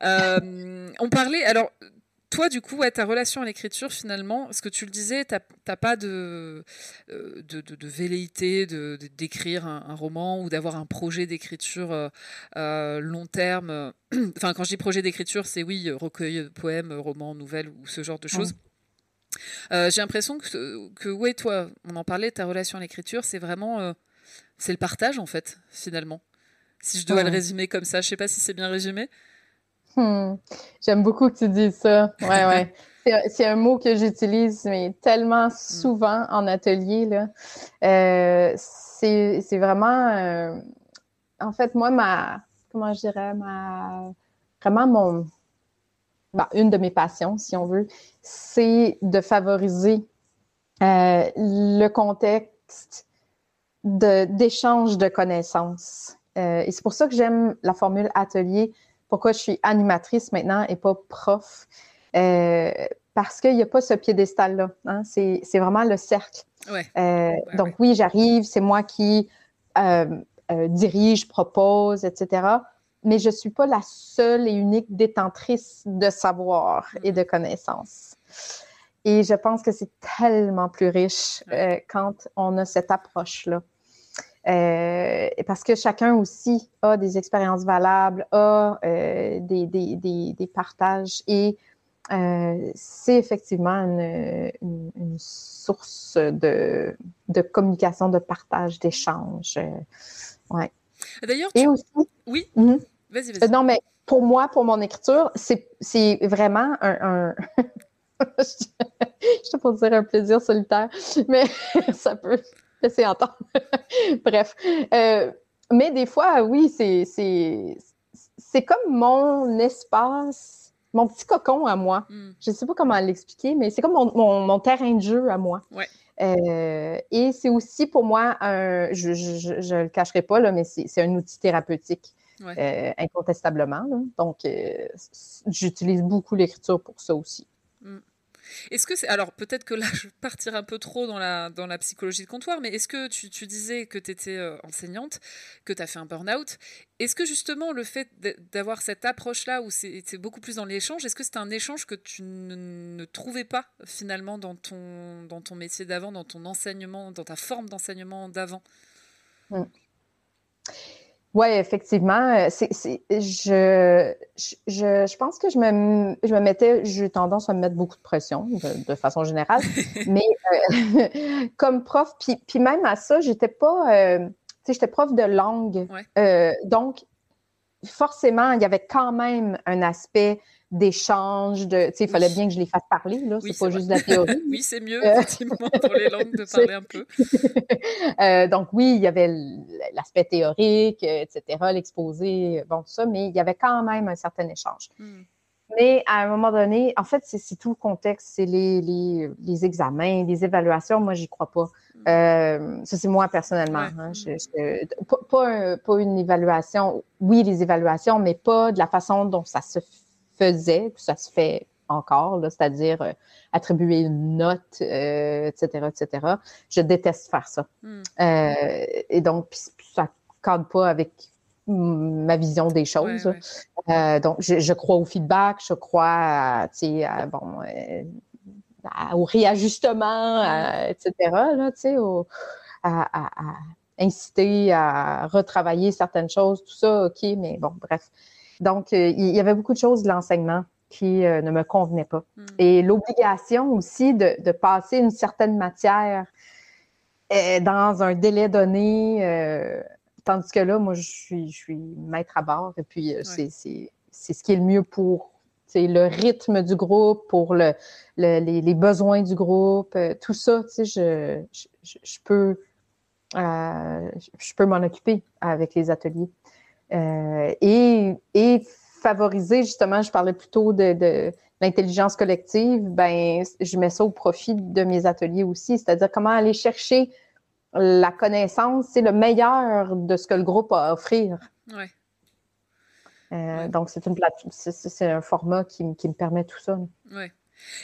Euh, on parlait, alors toi, du coup, ta relation à l'écriture, finalement, ce que tu le disais, tu n'as pas de, euh, de, de, velléité d'écrire un, roman ou d'avoir un projet d'écriture euh, long terme. enfin, quand je dis projet d'écriture, c'est oui, recueil de poèmes, roman, nouvelle ou ce genre de choses. J'ai l'impression que, que, ouais, toi, on en parlait, ta relation à l'écriture, c'est vraiment. c'est le partage, en fait, finalement si je dois le résumer comme ça. Je sais pas si c'est bien résumé. Hmm. J'aime beaucoup que tu dises ça. Ouais, ouais. c'est un mot que j'utilise, mais tellement hmm. souvent en atelier. Là. Euh, c'est vraiment. Euh, en fait, moi, ma. Comment je dirais? Ma. Vraiment, mon. Bah, une de mes passions, si on veut, c'est de favoriser euh, le contexte d'échange de connaissances. Euh, et c'est pour ça que j'aime la formule atelier. Pourquoi je suis animatrice maintenant et pas prof? Euh, parce qu'il n'y a pas ce piédestal-là. Hein? C'est, vraiment le cercle. Euh, donc oui, j'arrive, c'est moi qui dirige, propose, etc. Mais je ne suis pas la seule et unique détentrice de savoir et de connaissances. Et je pense que c'est tellement plus riche quand on a cette approche-là. Euh, parce que chacun aussi a des expériences valables, a euh, des, des, des, des, partages et euh, c'est effectivement une, une, source de, de, communication, de partage, d'échange. ouais. D'ailleurs, tu... aussi, oui? Mhm. Vas-y, vas-y. non, mais pour moi, pour mon écriture, c'est vraiment un, un... je sais pas dire un plaisir solitaire, mais ça peut laisser entendre. Bref. Euh, mais des fois, oui, c'est, c'est, comme mon espace, mon petit cocon à moi. Hmm. Je ne sais pas comment l'expliquer, mais c'est comme mon, mon, terrain de jeu à moi. Ouais. Euh, et c'est aussi pour moi un, je ne le cacherai pas, là, mais c'est, un outil thérapeutique. Euh, incontestablement. Donc, j'utilise beaucoup l'écriture pour ça aussi. Hmm. Est-ce que c'est. Alors, peut-être que là, je vais partir un peu trop dans la, dans la psychologie de comptoir, mais est-ce que tu, tu disais que tu étais euh, enseignante, que tu as fait un burn-out Est-ce que justement, le fait d'avoir cette approche-là où c'est beaucoup plus dans l'échange, est-ce que c'est un échange que tu ne, trouvais pas finalement dans ton, dans ton métier d'avant, dans ton enseignement, dans ta forme d'enseignement d'avant? Mmh. Oui, effectivement. Euh, c'est, je, je, je, pense que je me, je me mettais, j'ai tendance à me mettre beaucoup de pression de, façon générale. mais euh, comme prof, puis, puis, même à ça, j'étais pas, euh, tu sais, j'étais prof de langue. donc, forcément, il y avait quand même un aspect d'échange, de, tu sais, il fallait bien que je les fasse parler, là, c'est pas juste de la théorie. oui, c'est mieux, euh, effectivement, pour les langues, de parler un peu. euh, donc, oui, il y avait l'aspect théorique, etc., l'exposé, bon, tout ça, mais il y avait quand même un certain échange. Hmm. Mais à un moment donné, en fait, c'est tout le contexte, c'est les, les, les, examens, les évaluations, moi, j'y crois pas. Hmm. Euh, ça, c'est moi personnellement. Hein, je, pas, pas, pas, une évaluation, oui, les évaluations, mais pas de la façon dont ça se faisait, ça se fait encore, c'est-à-dire euh, attribuer une note, etc., euh, etc. Je déteste faire ça. Hmm. Euh, et donc, ça ne cadre pas avec ma vision des choses. donc, je, crois au feedback, je crois à, bon, au réajustement, etc., là, à, inciter à retravailler certaines choses, tout ça, OK, mais bon, bref. Donc, euh, il y avait beaucoup de choses de l'enseignement qui euh, ne me convenaient pas. Hmm. Et l'obligation aussi de, passer une certaine matière euh, dans un délai donné, tandis que là, moi, je suis, je suis maître à bord et puis c'est ce qui est le mieux pour le rythme du groupe, pour le, les, besoins du groupe, tout ça, je, je, je, peux, je peux m'en occuper avec les ateliers. Euh, et, et, favoriser, justement, je parlais plutôt de, de l'intelligence collective, ben, je mets ça au profit de mes ateliers aussi, c'est-à-dire comment aller chercher la connaissance, c'est le meilleur de ce que le groupe a à offrir. Ouais. Euh, donc, c'est une c'est un format qui, qui, me permet tout ça. Oui.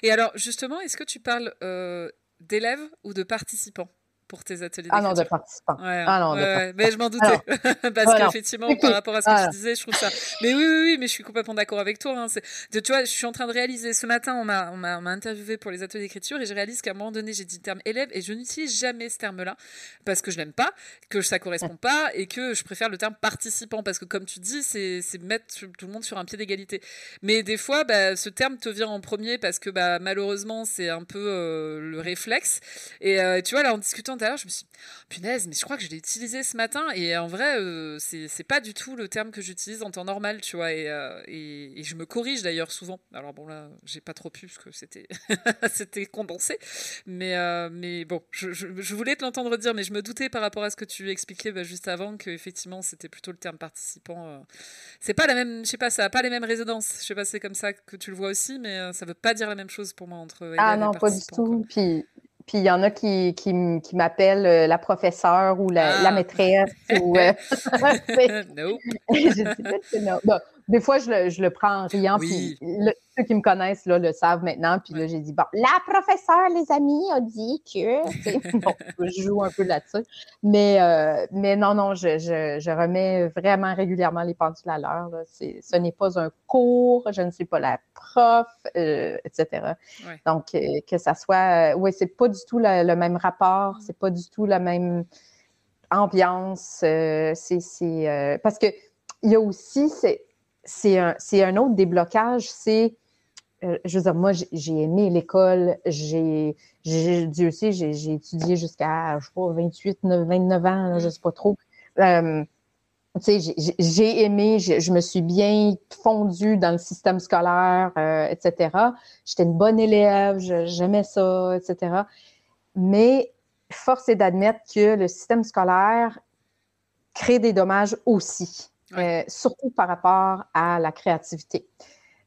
Et alors, justement, est-ce que tu parles euh, d'élèves ou de participants? Pour tes ateliers Ah non, de participants. ah non, mais je m'en doutais. Parce qu'effectivement, par rapport à ce que tu disais, je trouve ça. Mais oui, oui, oui, mais je suis complètement d'accord avec toi. Hein. Tu vois, je suis en train de réaliser. Ce matin, on m'a, on m'a, interviewé pour les ateliers d'écriture et je réalise qu'à un moment donné, j'ai dit le terme élève et je n'utilise jamais ce terme-là parce que je l'aime pas, que ça correspond pas et que je préfère le terme participant parce que, comme tu dis, c'est, c'est mettre tout le monde sur un pied d'égalité. Mais des fois, bah, ce terme te vient en premier parce que bah, malheureusement, c'est un peu euh, le réflexe. Et euh, tu vois, là, en discutant tout à l'heure, je me suis dit, punaise, mais je crois que je l'ai utilisé ce matin. Et en vrai, euh, c'est pas du tout le terme que j'utilise en temps normal, tu vois. Et, euh, et, je me corrige d'ailleurs souvent. Alors bon, là, j'ai pas trop pu parce que c'était condensé. Mais, euh, mais bon, je, je, voulais te l'entendre dire, mais je me doutais par rapport à ce que tu expliquais bah, juste avant qu'effectivement, c'était plutôt le terme participant. C'est pas la même, je sais pas, ça a pas les mêmes résonances. Je sais pas c'est comme ça que tu le vois aussi, mais ça veut pas dire la même chose pour moi entre. Ah non, pas du tout. Puis puis il y en a qui, qui, qui m'appellent euh, la professeure ou la, la ah. maîtresse. ou, euh... nope. non. Des fois, je le, je le prends en riant. Puis ceux qui me connaissent là, le savent maintenant. Puis là, j'ai dit, bon, la professeure, les amis, a dit que. bon, je joue un peu là-dessus. Mais, euh, mais non, non, je, je, je, remets vraiment régulièrement les pendules à l'heure. Ce n'est pas un cours, je ne suis pas la prof, euh, etc. Donc, euh, que ça soit. oui, c'est pas du tout le même rapport, c'est pas du tout la même ambiance. c'est parce que il y a aussi, c'est un, un autre déblocage, c'est euh, je veux dire, moi, j'ai aimé l'école. J'ai, Dieu sait, j'ai étudié jusqu'à, je sais pas, 28, 29 ans, je sais pas trop. Euh, tu sais, j'ai aimé, je me suis bien fondue dans le système scolaire, euh, etc. J'étais une bonne élève, j'aimais ça, etc. Mais force est d'admettre que le système scolaire crée des dommages aussi, surtout par rapport à la créativité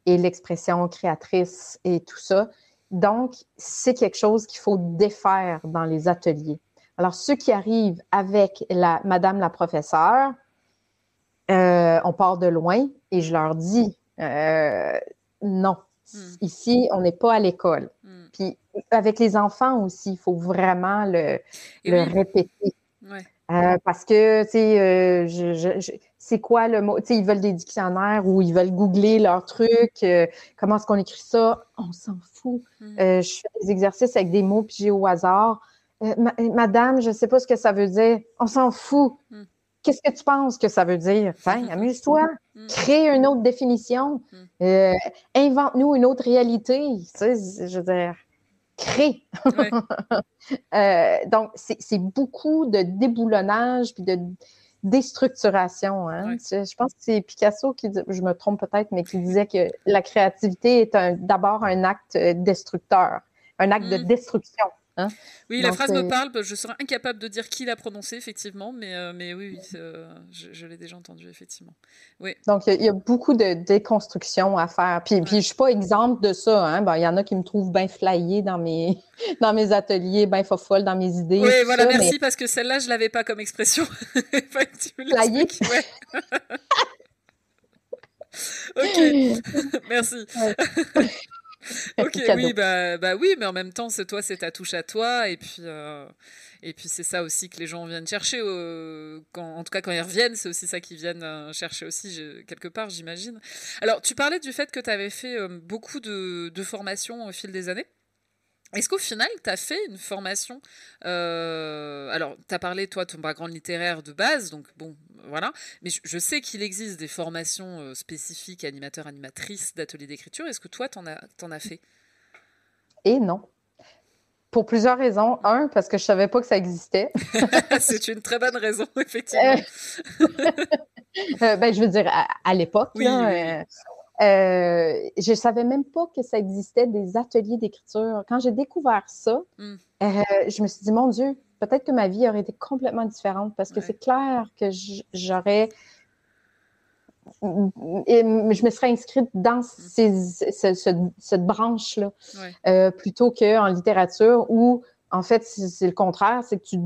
et l'expression créatrice et tout ça. Donc, c'est quelque chose qu'il faut défaire dans les ateliers. Alors, ceux qui arrivent avec la Madame la professeure, euh, on part de loin et je leur dis euh, non. Hmm. Ici, on n'est pas à l'école. Hmm. Puis avec les enfants aussi, il faut vraiment le, le répéter. Euh, parce que, tu sais, je, c'est quoi le mot? Tu sais, ils veulent des dictionnaires ou ils veulent googler leur truc. Euh, comment est-ce qu'on écrit ça? On s'en fout. Hmm. Euh, je fais des exercices avec des mots j'ai au hasard. Euh, madame, je ne sais pas ce que ça veut dire. On s'en fout. Hmm. qu'est-ce que tu penses que ça veut dire? Enfin, amuse-toi, mm. crée une autre définition, invente-nous une autre réalité. Tu sais, je veux dire, crée. Euh, donc, c'est beaucoup de déboulonnage puis de déstructuration. Hein. Je pense que c'est Picasso qui, je me trompe peut-être, mais qui disait que la créativité est d'abord un acte destructeur, un acte de mm. destruction. Hein? Oui, la phrase me parle, je serais incapable de dire qui l'a prononcé, effectivement, mais, euh, mais oui, euh, je, l'ai déjà entendu, effectivement. Oui. Donc, il y, a beaucoup de déconstruction à faire. Puis, puis je ne suis pas exemple de ça. Hein? il y en a qui me trouvent bien flyée dans mes, dans mes ateliers, bien fofolle dans mes idées. Oui, voilà, merci, parce que celle-là, je ne l'avais pas comme expression. flyée? ok, merci. ok, oui, bah, bah, oui, mais en même temps, c'est toi, c'est ta touche à toi, et puis. Euh, et puis c'est ça aussi que les gens viennent chercher, quand, en tout cas quand ils reviennent, c'est aussi ça qu'ils viennent euh, chercher aussi quelque part, j'imagine. Alors tu parlais du fait que tu avais fait euh, beaucoup de, de formations au fil des années? Est-ce qu'au final, tu as fait une formation euh, Alors, tu as parlé, toi, de ton background littéraire de base, donc bon, voilà. Mais je, sais qu'il existe des formations euh, spécifiques, animateurs, animatrices, d'ateliers d'écriture. Est-ce que toi, tu en, en, as fait? Et non. Pour plusieurs raisons. Un, parce que je savais pas que ça existait. C'est une très bonne raison, effectivement. Euh, ben, je veux dire, à, l'époque, oui, euh, je savais même pas que ça existait des ateliers d'écriture. Quand j'ai découvert ça, hmm. euh, je me suis dit, mon Dieu, peut-être que ma vie aurait été complètement différente parce que c'est clair que j'aurais. Je me serais inscrite dans hmm. cette branche-là euh, plutôt qu'en littérature où en fait, c'est le contraire, c'est que tu,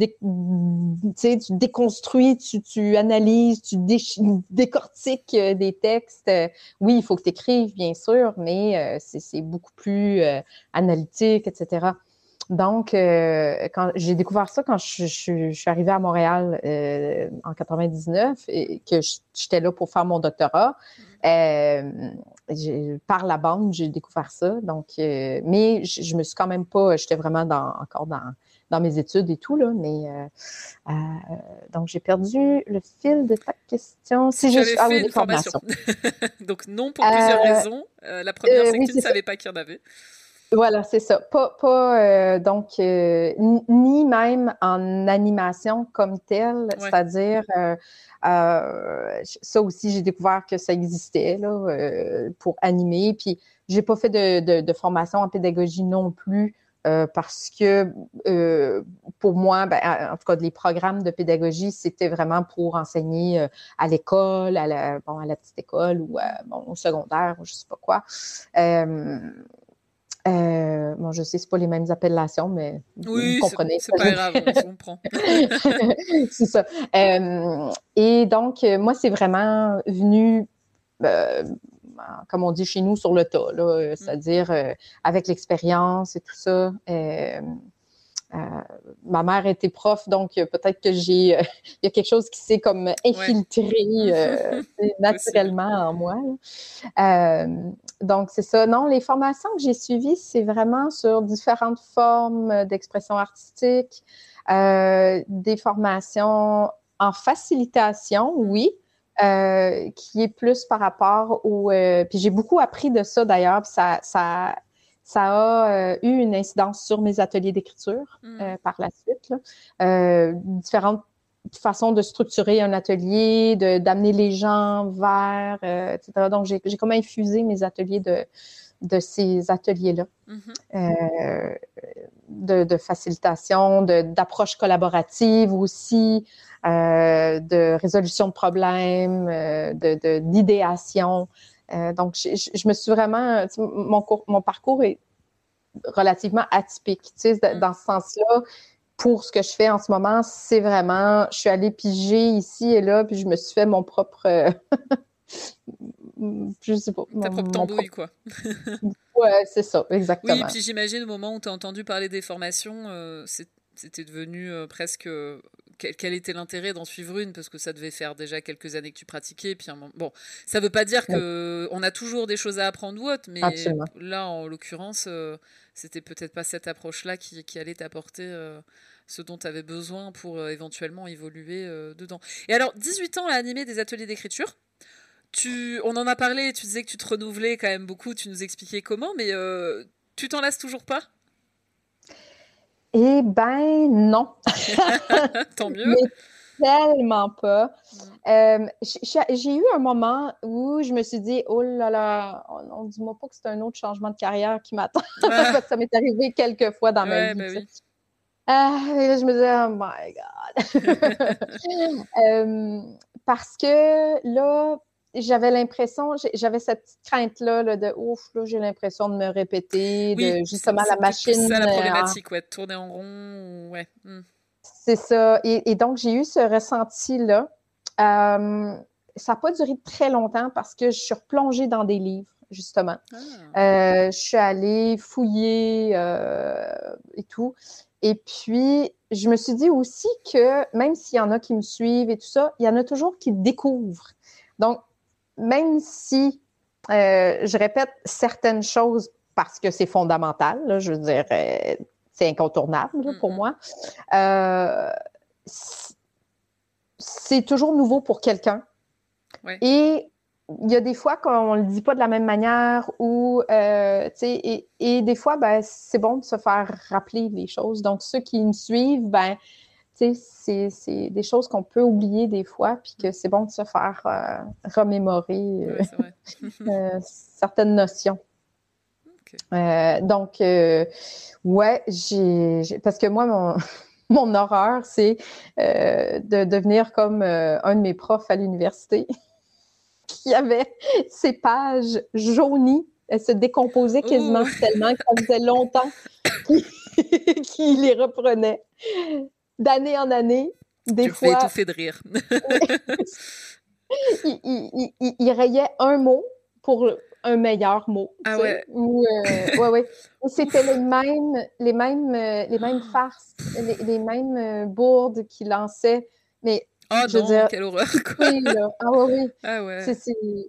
déconstruis, tu, analyses, tu décortiques euh, des textes. Oui, il faut que tu écrives, bien sûr, mais euh, c'est beaucoup plus euh, analytique, etc. Donc, quand j'ai découvert ça quand je, suis arrivée à Montréal en 99 et que j'étais là pour faire mon doctorat, par la bande, j'ai découvert ça. Donc, euh, mais je, je, me suis quand même pas, j'étais vraiment dans, encore dans, dans mes études et tout, là, mais euh, euh, donc j'ai perdu le fil de ta question. Si je ah, oui, donc non pour plusieurs raisons. la première, c'est que tu ne savais pas qu'il y en avait. Voilà, c'est ça. Pas, pas donc ni même en animation comme telle, c'est-à-dire euh, ça aussi, j'ai découvert que ça existait là, euh, pour animer. Puis, j'ai pas fait de, de, formation en pédagogie non plus. Euh, parce que pour moi, ben, en tout cas, les programmes de pédagogie, c'était vraiment pour enseigner à l'école, à la, bon, à la petite école ou bon, au secondaire, ou je sais pas quoi. Euh, bon, je sais, c'est pas les mêmes appellations, mais oui, vous comprenez. C'est pas grave, on comprend. c'est ça. Euh, et donc, euh, moi, c'est vraiment venu, comme on dit chez nous, sur le tas, mm. c'est-à-dire avec l'expérience et tout ça. Euh, ma mère était prof, donc euh, peut-être que j'ai, euh, il y a quelque chose qui s'est comme infiltré naturellement en moi. donc c'est ça. Non, les formations que j'ai suivies, c'est vraiment sur différentes formes d'expression artistique, des formations en facilitation, oui. qui est plus par rapport au... puis j'ai beaucoup appris de ça d'ailleurs, ça, ça ça a euh, eu une incidence sur mes ateliers d'écriture mm. euh, par la suite. Euh, différentes façons de structurer un atelier, d'amener les gens vers, etc. Donc, j'ai comme infusé mes ateliers de, de ces ateliers-là, mm-hmm. de, facilitation, d'approche collaborative aussi, de résolution de problèmes, d'idéation. Euh, donc, je, me suis vraiment, mon, mon parcours est relativement atypique, tu sais, mm. dans ce sens-là. Pour ce que je fais en ce moment, c'est vraiment, je suis allée piger ici et là, puis je me suis fait mon propre, je sais pas. Ta propre tambouille, quoi. ouais, c'est ça, exactement. Oui, puis j'imagine au moment où tu as entendu parler des formations, euh, c'était devenu euh, presque quel, était l'intérêt d'en suivre une parce que ça devait faire déjà quelques années que tu pratiquais. Puis bon, ça veut pas dire que on a toujours des choses à apprendre ou autre, mais là, en l'occurrence, c'était peut-être pas cette approche-là qui, qui, allait t'apporter ce dont tu avais besoin pour éventuellement évoluer dedans. Et alors, 18 ans à animer des ateliers d'écriture. Tu, on en a parlé, tu disais que tu te renouvelais quand même beaucoup, tu nous expliquais comment, mais tu t'en lasses toujours pas? Eh ben non. Tant mieux. Mais tellement pas. Euh, j'ai eu un moment où je me suis dit, oh là là, on ne dis-moi pas que c'est un autre changement de carrière qui m'attend. ça m'est arrivé quelques fois dans ma vie. Ben ah, et là, je me disais, oh my God. Euh, parce que là, j'avais l'impression, j'avais cette petite crainte-là de ouf, là, j'ai l'impression de me répéter, de justement la machine. C'est ça la euh, problématique, ouais, de tourner en rond, ouais. Hmm. C'est ça. Et, donc, j'ai eu ce ressenti-là. Euh, ça n'a pas duré très longtemps parce que je suis replongée dans des livres, justement. Ah. Euh, je suis allée fouiller et tout. Et puis, je me suis dit aussi que même s'il y en a qui me suivent et tout ça, il y en a toujours qui découvrent. Donc, même si euh, je répète certaines choses parce que c'est fondamental, je veux dire, euh, c'est incontournable pour moi, euh, c'est toujours nouveau pour quelqu'un. Et il y a des fois qu'on ne le dit pas de la même manière ou, tu sais, et, et, des fois, ben, c'est bon de se faire rappeler les choses. Donc, ceux qui me suivent, ben, c'est des choses qu'on peut oublier des fois, puis que c'est bon de se faire euh, remémorer euh, euh, certaines notions. donc, ouais, j'ai. Parce que moi, mon, mon horreur, c'est de devenir comme un de mes profs à l'université qui avait ses pages jaunies. Elles se décomposaient quasiment tellement que ça faisait longtemps qu'il les reprenait d'année en année. Des tu fois. tout fait de rire. il, rayait un mot pour un meilleur mot. Ah ouais. Ou, euh, ouais, ouais. C'était les mêmes, les mêmes, euh, les mêmes farces, les, les mêmes euh, bourdes qu'il lançait. Mais ah oh non, quelle horreur, quoi. Oui, Ah oui, oui. Ah ouais.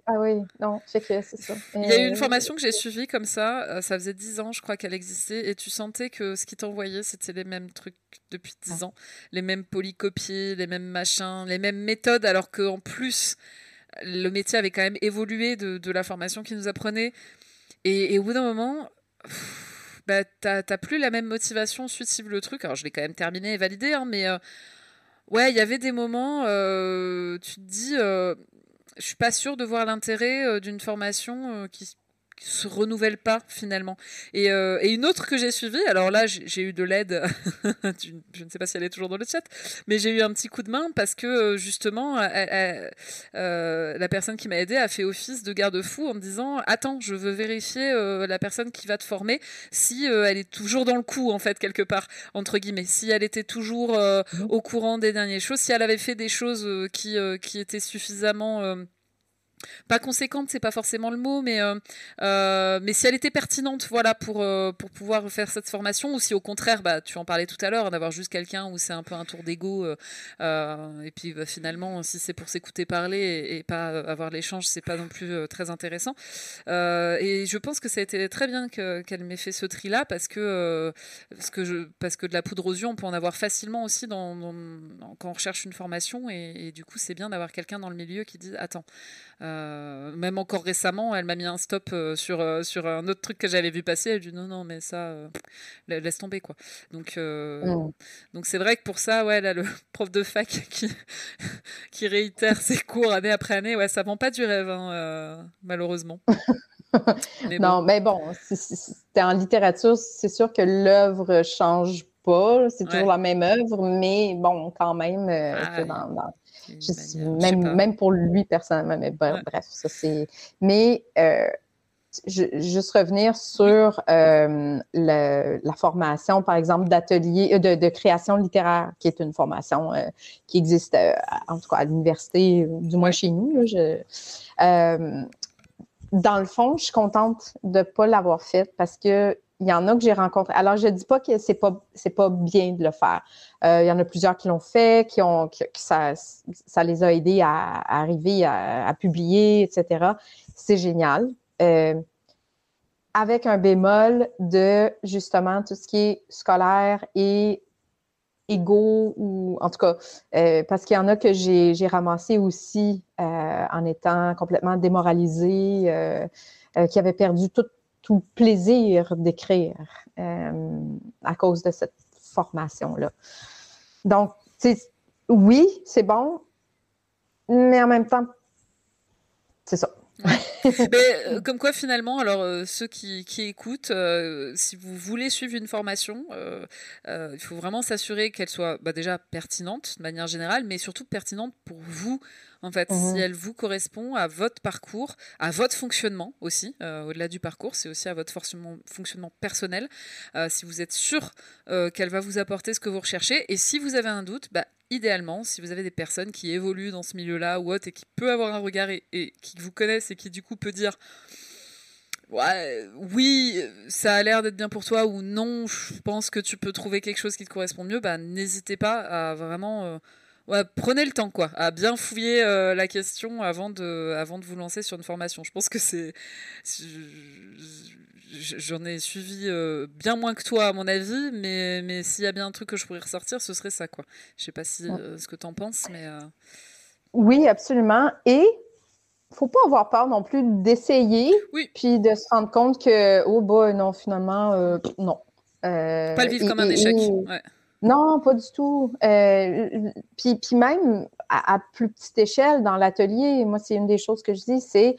Ah oui, non, c'est ça. Il y a eu une formation que j'ai suivie comme ça, euh, ça faisait dix ans, je crois qu'elle existait, et tu sentais que ce qui t'envoyait, c'était les mêmes trucs depuis dix ans, les mêmes polycopies, les mêmes machins, les mêmes méthodes, alors qu'en plus, le métier avait quand même évolué de, de la formation qui nous apprenait. Et, et au bout d'un moment, bah, t'as plus la même motivation suivre le truc. Alors, je l'ai quand même terminé et validé, hein, mais... Euh, Ouais, il y avait des moments, euh, tu te dis, euh, je suis pas sûre de voir l'intérêt euh, d'une formation qui se renouvelle pas finalement. Et, euh, et une autre que j'ai suivie, alors là j'ai eu de l'aide, je ne sais pas si elle est toujours dans le chat, mais j'ai eu un petit coup de main parce que euh, justement euh, la personne qui m'a aidé a fait office de garde-fou en me disant attends je veux vérifier la personne qui va te former si elle est toujours dans le coup en fait quelque part entre guillemets, si elle était toujours mmh. au courant des dernières choses, si elle avait fait des choses qui, qui étaient suffisamment pas conséquente, c'est pas forcément le mot, mais euh, euh, mais si elle était pertinente, voilà, pour euh, pour pouvoir faire cette formation, ou si au contraire, bah, tu en parlais tout à l'heure, d'avoir juste quelqu'un où c'est un peu un tour d'ego, et puis bah, finalement, si c'est pour s'écouter parler et, pas avoir l'échange, c'est pas non plus très intéressant. et je pense que ça a été très bien qu'elle m'ait fait ce tri-là, parce que parce que parce que de la poudre aux yeux, on peut en avoir facilement aussi quand on recherche une formation, et, du coup, c'est bien d'avoir quelqu'un dans le milieu qui dit attends. Même encore récemment, elle m'a mis un stop euh, sur, euh, sur un autre truc que j'avais vu passer. Elle a dit non, non, mais ça, laisse tomber. quoi. Donc mm. donc c'est vrai que pour ça, ouais, là, le prof de fac qui, qui réitère ses cours année après année, ouais, ça vend pas du rêve, hein, malheureusement. non, mais bon, en littérature, c'est sûr que l'œuvre change pas, c'est toujours la même œuvre, mais bon, quand même, ah, dans même, même pour lui personnellement, mais bref, ça c'est. Mais euh, juste revenir sur euh, la formation, par exemple, d'atelier, euh, de, création littéraire, qui est une formation qui existe, en tout cas à l'université, du moins chez nous. dans le fond, je suis contente de ne pas l'avoir faite parce que il y en a que j'ai rencontrés. Alors, je ne dis pas que c'est pas pas bien de le faire. il y en a plusieurs qui l'ont fait, qui ont que, ça, ça les a aidés à, arriver à, publier, etc. C'est génial avec un bémol de justement tout ce qui est scolaire et égaux ou en tout cas euh, parce qu'il y en a que j'ai ramassé aussi euh, en étant complètement démoralisé, euh, qui avaient perdu tout, tout plaisir d'écrire à cause de cette formation-là. Donc, oui, c'est bon, mais en même temps, c'est ça. Mais euh, comme quoi finalement, alors euh, ceux qui, qui écoutent, euh, si vous voulez suivre une formation, il faut vraiment s'assurer qu'elle soit bah, déjà pertinente de manière générale, mais surtout pertinente pour vous en fait, si mmh. elle vous correspond à votre parcours, à votre fonctionnement aussi, au-delà du parcours, c'est aussi à votre fonctionnement, personnel, si vous êtes sûr qu'elle va vous apporter ce que vous recherchez, et si vous avez un doute, bah, idéalement, si vous avez des personnes qui évoluent dans ce milieu-là ou autre et qui peut avoir un regard et, qui vous connaissent et qui du coup peut dire ouais, oui, ça a l'air d'être bien pour toi ou non, je pense que tu peux trouver quelque chose qui te correspond mieux, bah n'hésitez pas à vraiment euh, ouais, prenez le temps quoi, à bien fouiller euh, la question avant de avant de vous lancer sur une formation. Je pense que c'est j'en ai suivi euh, bien moins que toi, à mon avis, mais, mais s'il y a bien un truc que je pourrais ressortir, ce serait ça, quoi. Je sais pas si, euh, ce que tu en penses, mais... Oui, absolument. Et faut pas avoir peur non plus d'essayer, oui. puis de se rendre compte que, oh boy, non, finalement, non. pas le vivre comme un échec. Non, pas du tout. puis, puis même à, à, plus petite échelle, dans l'atelier, moi, c'est une des choses que je dis, c'est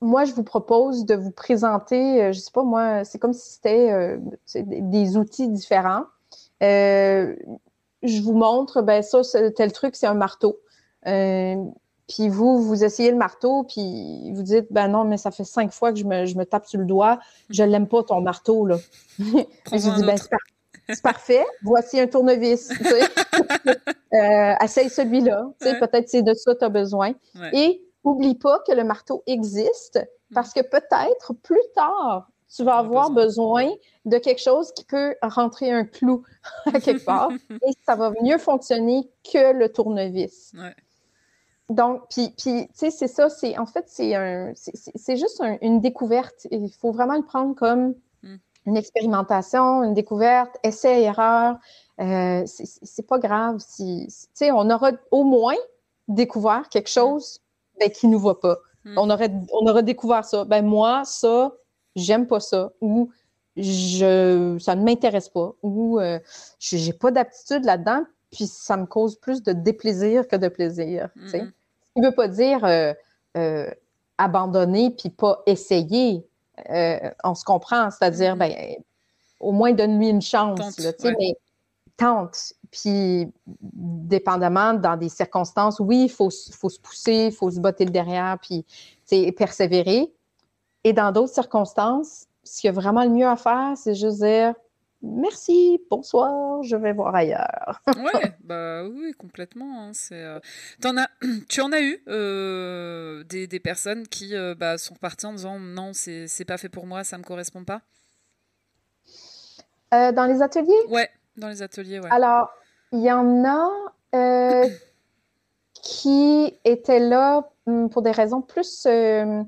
moi, je vous propose de vous présenter, euh, je sais pas moi, c'est comme si c'était euh, des outils différents. Euh, je vous montre, ben ça, tel truc, c'est un marteau. puis vous, vous essayez le marteau, puis vous dites, ben non, mais ça fait cinq fois que je me, je me tape sur le doigt, je l'aime pas ton marteau, là. je dis, ben c'est parfait, voici un tournevis. essaye celui-là, peut-être c'est de ça que tu as besoin. Et Oublie pas que le marteau existe parce que peut-être plus tard, tu vas avoir besoin. de quelque chose qui peut rentrer un clou à quelque part et ça va mieux fonctionner que le tournevis. Donc, puis, tu sais, c'est ça, c'est en fait, c'est un, c'est juste une découverte. Il faut vraiment le prendre comme mm. Une expérimentation, une découverte, essai, erreur. Euh, c'est pas grave si, tu sais, on aura au moins découvert quelque mm. chose ben, qui nous voit pas. Hmm. On, aurait, on aurait découvert ça. Ben moi, ça, j'aime pas ça. Ou je, ça ne m'intéresse pas. Ou euh, j'ai pas d'aptitude là-dedans. Puis ça me cause plus de déplaisir que de plaisir. Hmm. Ce qui ne veut pas dire euh, abandonner puis pas essayer. On se comprend. C'est-à-dire, hmm. ben, au moins donne-lui une chance. Là, Mais tente. Puis, dépendamment, dans des circonstances, oui, il faut, faut, se pousser, il faut se botter le derrière, puis persévérer. Et dans d'autres circonstances, ce qu'il y a vraiment le mieux à faire, c'est juste dire merci, bonsoir, je vais voir ailleurs. ouais, bah oui, complètement. Hein, euh, as, tu en as eu euh, des, des, personnes qui euh, bah, sont parties en disant non, c'est, c'est pas fait pour moi, ça me correspond pas? dans les ateliers? Ouais. Dans les ateliers, oui. Alors, il y en a euh, qui étaient là hum, pour des raisons plus euh,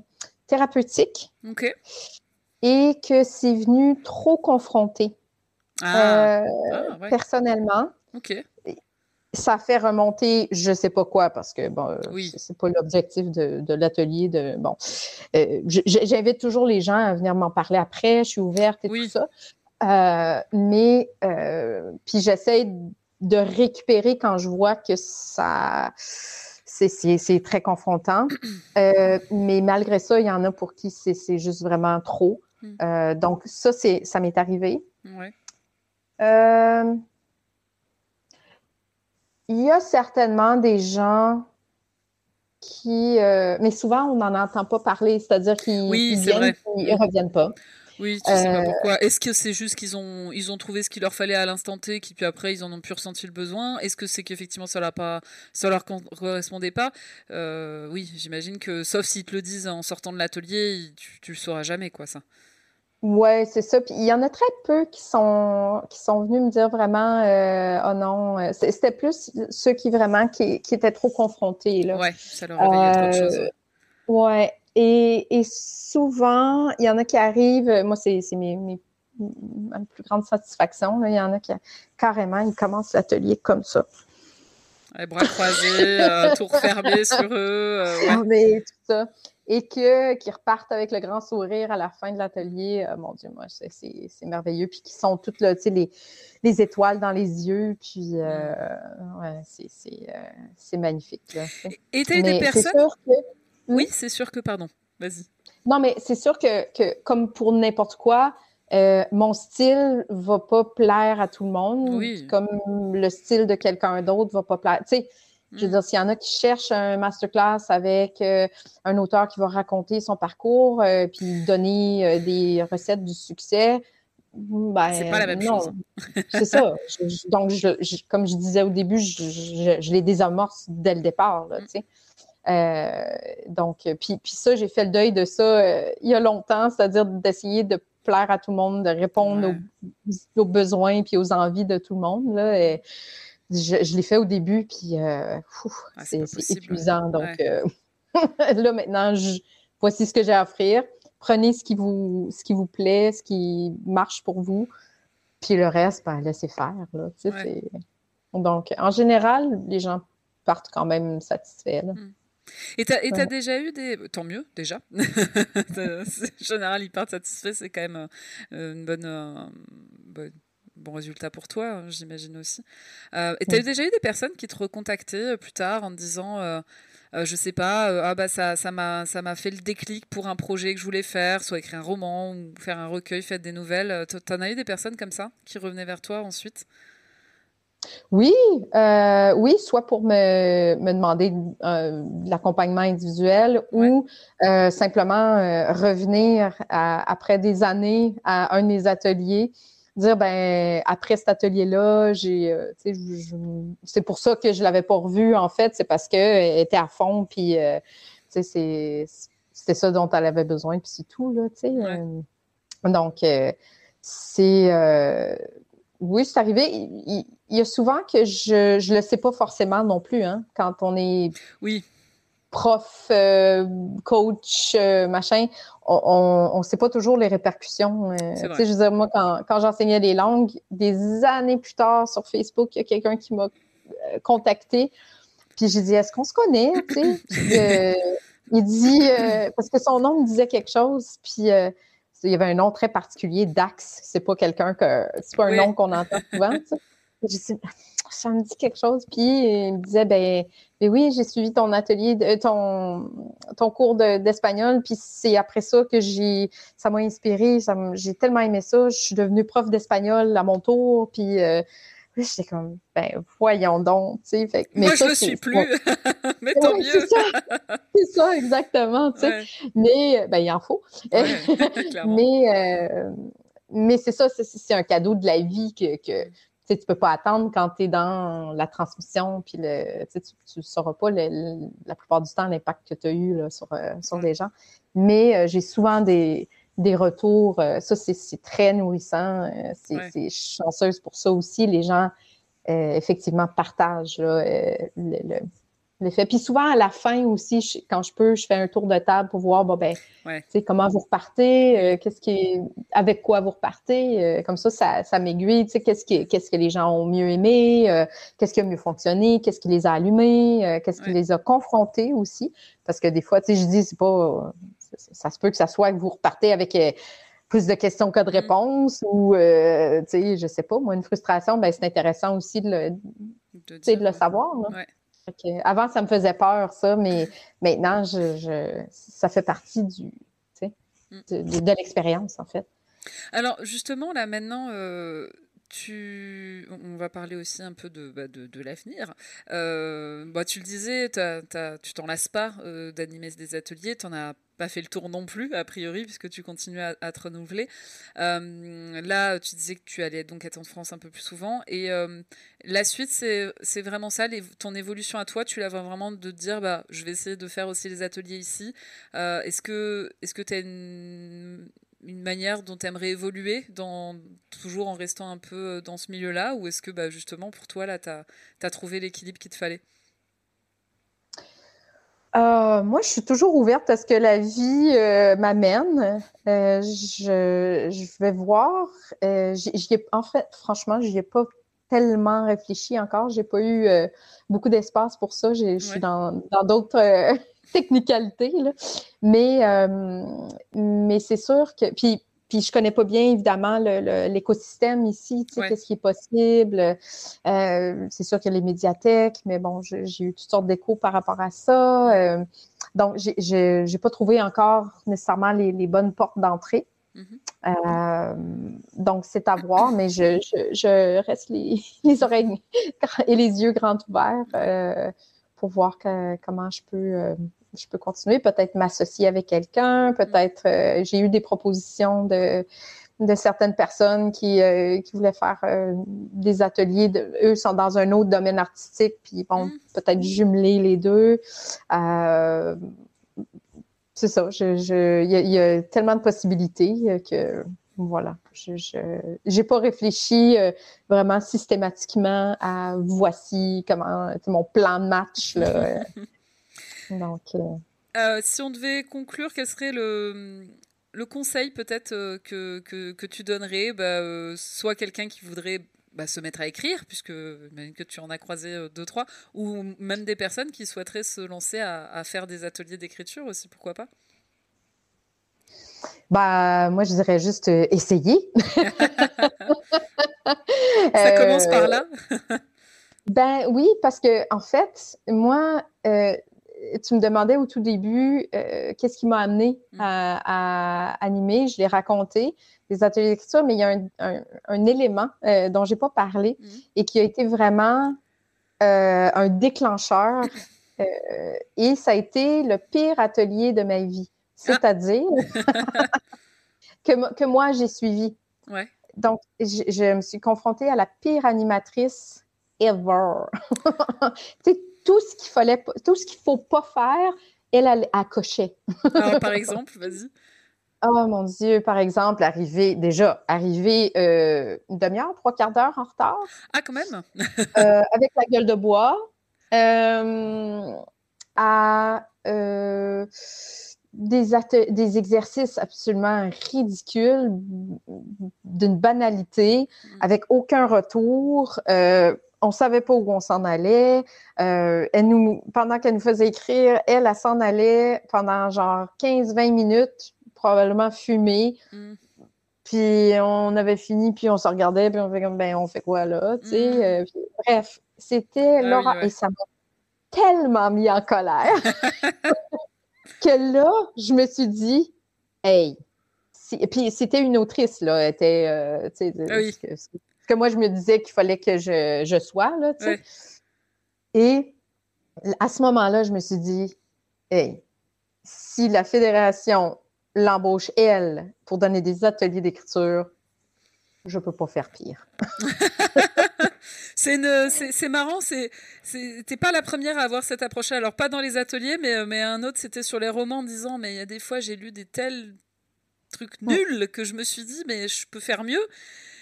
thérapeutiques. OK. Et que c'est venu trop confronter. Ah. Euh, ah, personnellement. OK. Ça fait remonter, je sais pas quoi, parce que bon, oui. c'est pas l'objectif de, l'atelier. De bon, j'invite toujours les gens à venir m'en parler après. Je suis ouverte et tout ça. Euh, mais euh, puis j'essaie de récupérer quand je vois que ça c'est très confrontant. Euh, mais malgré ça, il y en a pour qui c'est juste vraiment trop. Hmm. donc ça, c'est ça m'est arrivé. Ouais. Il y a certainement des gens qui, mais souvent on n'en entend pas parler, c'est-à-dire qu'ils viennent, ils reviennent pas. Oui, tu sais pas euh, pourquoi. Est-ce que c'est juste qu'ils ont, ils ont trouvé ce qu'il leur fallait à l'instant T, qui puis après ils en ont plus ressenti le besoin? Est-ce que c'est qu'effectivement ça leur pas, ça leur correspondait pas? Euh, Oui, j'imagine que sauf s'ils te le disent en sortant de l'atelier, tu, tu le sauras jamais quoi ça. Oui, c'est ça. Puis il y en a très peu qui sont qui sont venus me dire vraiment euh, oh non. C'était plus ceux qui vraiment qui, qui étaient trop confrontés. Ouais, ça leur réveillait trop de choses. Euh, ouais. Et, et, souvent, il y en a qui arrivent, moi, c'est mes, mes, ma plus grande satisfaction. Là. Il y en a qui carrément, ils commencent l'atelier comme ça. Les bras croisés, euh, tour fermé sur eux. Euh, ouais. tout ça et que qui repartent avec le grand sourire à la fin de l'atelier. Euh, mon Dieu, moi, c'est merveilleux. Puis qui sont toutes là, les, les, étoiles dans les yeux. Puis, euh, mm. ouais, c'est euh, magnifique. Là. Et tu as des personnes? Que... Oui, c'est sûr que, pardon, vas-y. Non, mais c'est sûr que, que, comme pour n'importe quoi, euh, mon style va pas plaire à tout le monde, oui. comme le style de quelqu'un d'autre va pas plaire. Tu sais, je veux dire, s'il y en a qui cherchent un masterclass avec euh, un auteur qui va raconter son parcours euh, puis donner euh, des recettes du succès, ben, c'est pas la même chose. c'est ça. donc, je, comme je disais au début, je, les désamorce dès le départ. Là, mm. donc, puis, puis ça, j'ai fait le deuil de ça il y a longtemps, c'est-à-dire d'essayer de plaire à tout le monde, de répondre aux, besoins puis aux envies de tout le monde. Là, et, je, l'ai fait au début, puis euh, ah, c'est épuisant. Donc euh, là, maintenant, voici ce que j'ai à offrir. Prenez ce qui, vous, ce qui vous plaît, ce qui marche pour vous, puis le reste, ben, laissez faire. Là, Donc, en général, les gens partent quand même satisfaits. Mmh. Et tu as, déjà eu des. Tant mieux, déjà. en général, ils partent satisfaits, c'est quand même euh, une bonne, bonne bon résultat pour toi, hein, j'imagine aussi. Euh, et tu as déjà eu des personnes qui te recontactaient euh, plus tard en te disant, euh, euh, je sais pas, ah bah ça ça m'a ça m'a fait le déclic pour un projet que je voulais faire, soit écrire un roman ou faire un recueil, faire des nouvelles. T'en as eu des personnes comme ça qui revenaient vers toi ensuite? Oui, oui, soit pour me, me demander de l'accompagnement individuel ou simplement revenir après des années à un de mes ateliers dire ben après cet atelier-là, j'ai euh, c'est pour ça que je l'avais pas revu en fait, c'est parce qu'elle était à fond puis euh, c'est c'était ça dont elle avait besoin puis c'est tout là, tu sais. Euh. donc c'est oui, c'est arrivé. Il, il, y a souvent que je je le sais pas forcément non plus hein, quand on est Oui prof, euh, coach, euh, machin, on ne sait pas toujours les répercussions. Euh, je veux dire, moi, quand, quand j'enseignais les langues, des années plus tard sur Facebook, il y a quelqu'un qui m'a contacté. Puis j'ai dit, est-ce qu'on se connaît? il dit, parce que son nom me disait quelque chose, puis il y avait un nom très particulier, Dax. C'est pas quelqu'un que, c'est pas un nom qu'on entend souvent. J'ai dit, ça me dit quelque chose. Puis il me disait, ben, ben oui, j'ai suivi ton atelier, de, ton, ton cours d'espagnol. puis c'est après ça que j'ai, ça m'a inspiré. j'ai tellement aimé ça. Je suis devenue prof d'espagnol à mon tour. Puis euh, j'étais comme, ben voyons donc, tu sais. mais Moi, je ne suis plus. mais tant mieux. C'est ça. ça, exactement, tu sais. Mais, ben, il en faut. mais, euh, mais c'est ça, c'est, un cadeau de la vie que, que tu peux pas attendre quand tu es dans la transmission, puis le, tu ne sauras pas la plupart du temps l'impact que tu as eu là, sur, euh, sur mm. les gens. Mais euh, j'ai souvent des, des retours. Euh, ça, c'est très nourrissant. c'est chanceuse pour ça aussi. Les gens, effectivement, partagent là, le, l'effet. Puis souvent, à la fin aussi, quand je peux, je fais un tour de table pour voir, bon, ben, comment vous repartez, euh, qu'est-ce qui avec quoi vous repartez. Euh, comme ça, ça, ça m'aiguille, tu sais, qu'est-ce, qui, qu'est-ce que les gens ont mieux aimé, euh, qu'est-ce qui a mieux fonctionné, qu'est-ce qui les a allumés, qu'est-ce qui les a confrontés aussi. Parce que des fois, tu sais, je dis, c'est pas, ça, se peut que ça soit que vous repartez avec plus de questions que de mm. réponses ou, tu sais, je sais pas, moi, une frustration, ben, c'est intéressant aussi de le, de, de le savoir. Là avant, ça me faisait peur, ça, mais maintenant, je, ça fait partie du, mm. de, l'expérience, en fait. Alors, justement, là, maintenant, euh, on va parler aussi un peu de, bah, de, l'avenir. Euh, bah, tu le disais, tu t'en lasses pas euh, d'animer des ateliers, tu n'en as pas fait le tour non plus, a priori, puisque tu continues à, te renouveler. Euh, là, tu disais que tu allais donc être en France un peu plus souvent. Et la suite, c'est vraiment ça, ton évolution à toi, tu la vois vraiment de dire, bah, je vais essayer de faire aussi les ateliers ici. Est-ce que tu as une une manière dont tu aimerais évoluer, dans, toujours en restant un peu dans ce milieu-là Ou est-ce que bah, justement, pour toi, là, tu as, trouvé l'équilibre qu'il te fallait? Euh, moi, je suis toujours ouverte à ce que la vie euh, m'amène. Euh, je, je, vais voir. en fait, franchement, je n'y ai pas tellement réfléchi encore. J'ai pas eu beaucoup d'espace pour ça. Je suis dans d'autres technicalités. Là. Mais, mais c'est sûr que. Puis, puis je connais pas bien, évidemment, l'écosystème ici, tu sais, qu'est-ce qui est possible. Euh, c'est sûr qu'il y a les médiathèques, mais bon, j'ai eu toutes sortes d'échos par rapport à ça. Euh, donc, j'ai n'ai pas trouvé encore nécessairement les, bonnes portes d'entrée. Mm-hmm. Euh, donc, c'est à voir, mais je, je, reste les, les, oreilles et les yeux grands ouverts pour voir comment je peux je peux continuer, peut-être m'associer avec quelqu'un, peut-être euh, j'ai eu des propositions de, de certaines personnes qui, euh, qui voulaient faire euh, des ateliers. De, eux sont dans un autre domaine artistique, puis ils vont mm. peut-être jumeler les deux. c'est ça. Il je, y, y, a tellement de possibilités que voilà. Je n'ai pas réfléchi vraiment systématiquement à voici comment mon plan de match. Là. Euh, euh, si on devait conclure, quel serait le, le conseil peut-être euh, que, que, que, tu donnerais bah, Soit quelqu'un qui voudrait bah, se mettre à écrire, puisque que tu en as croisé deux, trois, ou même des personnes qui souhaiteraient se lancer à, à faire des ateliers d'écriture aussi, pourquoi pas? Bah, moi, je dirais juste essayer. Ça commence par là? ben oui, parce que en fait, moi, tu me demandais au tout début euh, qu'est-ce qui m'a amené mm. à, animer. Je l'ai raconté, les ateliers d'écriture, mais il y a un, élément euh, dont je n'ai pas parlé mm. et qui a été vraiment euh, un déclencheur. et ça a été le pire atelier de ma vie. C'est-à-dire que, que, moi, j'ai suivi. Donc, je, je, me suis confrontée à la pire animatrice ever. tu sais, tout ce qu'il fallait, tout ce qu'il faut pas faire, elle, elle, a coché. par exemple, vas-y. Oh mon Dieu, par exemple, arriver, déjà, arriver euh, une demi-heure, trois quarts d'heure en retard. Ah, quand même! Euh, avec la gueule de bois. Euh, à des, des exercices absolument ridicules, d'une banalité, mm. avec aucun retour on savait pas où on s'en allait. Euh, elle nous, pendant qu'elle nous faisait écrire, elle, elle, s'en allait pendant genre 15-20 minutes, probablement fumée. Mm. Puis on avait fini, puis on se regardait, puis on fait comme, ben, on fait quoi là, tu sais. Mm. Euh, bref, c'était ah Laura, et ça m'a tellement mis en colère que là, je me suis dit, hey, puis c'était une autrice, là, elle était, euh, tu sais, ah que moi, je me disais qu'il fallait que je, sois, là, tu sais. Et à ce moment-là, je me suis dit, hey, si la fédération l'embauche, elle, pour donner des ateliers d'écriture, je peux pas faire pire. c'est marrant, c'est t'es pas la première à avoir cette approche. Alors pas dans les ateliers, mais mais un autre c'était sur les romans, en disant mais il y a des fois j'ai lu des tels trucs nuls que je me suis dit mais je peux faire mieux.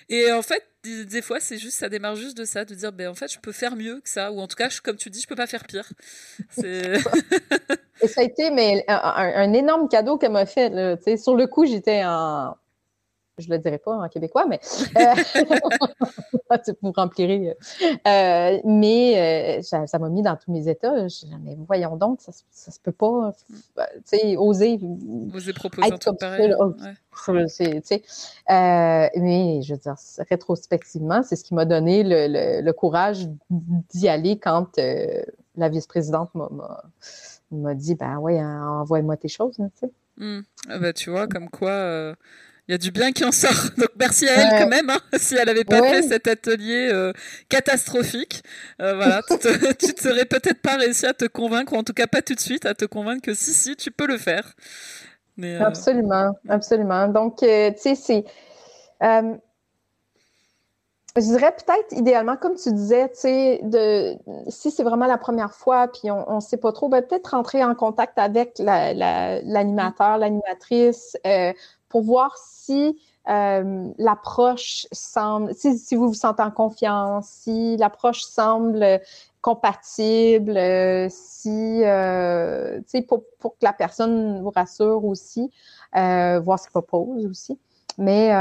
Et en fait, des, fois, c'est juste, ça démarre juste de ça, de dire, ben en fait, je peux faire mieux que ça, ou en tout cas, comme tu dis, je peux pas faire pire. Et ça a été mais, un, énorme cadeau qu'elle m'a fait. Là. Sur le coup, j'étais en je le dirai pas en québécois, mais euh, vous remplirez. Euh, mais euh, ça m'a mis dans tous mes états. Je, mais voyons donc, ça, ça se peut pas, tu sais, oser. Oser proposer un truc pareil. Mais je veux dire, rétrospectivement, c'est ce qui m'a donné le, le, courage d'y aller quand la vice-présidente m'a dit, ben ouais, envoie-moi tes choses, sais. Mmh. Ah ben, tu vois, comme quoi il y a du bien qui en sort. Donc merci à elle quand même, hein, si elle n'avait pas fait cet atelier euh, catastrophique. Euh, voilà, tu, te, tu serais peut-être pas réussi à te convaincre, ou en tout cas pas tout de suite, à te convaincre que si, si, tu peux le faire. Mais, euh, Absolument, absolument. Donc, tu sais, c'est... Je dirais peut-être idéalement, comme tu disais, tu sais, de, si c'est vraiment la première fois, puis on ne sait pas trop, ben peut-être rentrer en contact avec l'animateur, la, l'animatrice, pour voir si euh, l'approche semble, si, si, vous vous sentez en confiance, si l'approche semble compatible, euh, si, euh, pour, pour que la personne vous rassure aussi, euh, voir ce qu'il propose aussi. Mais,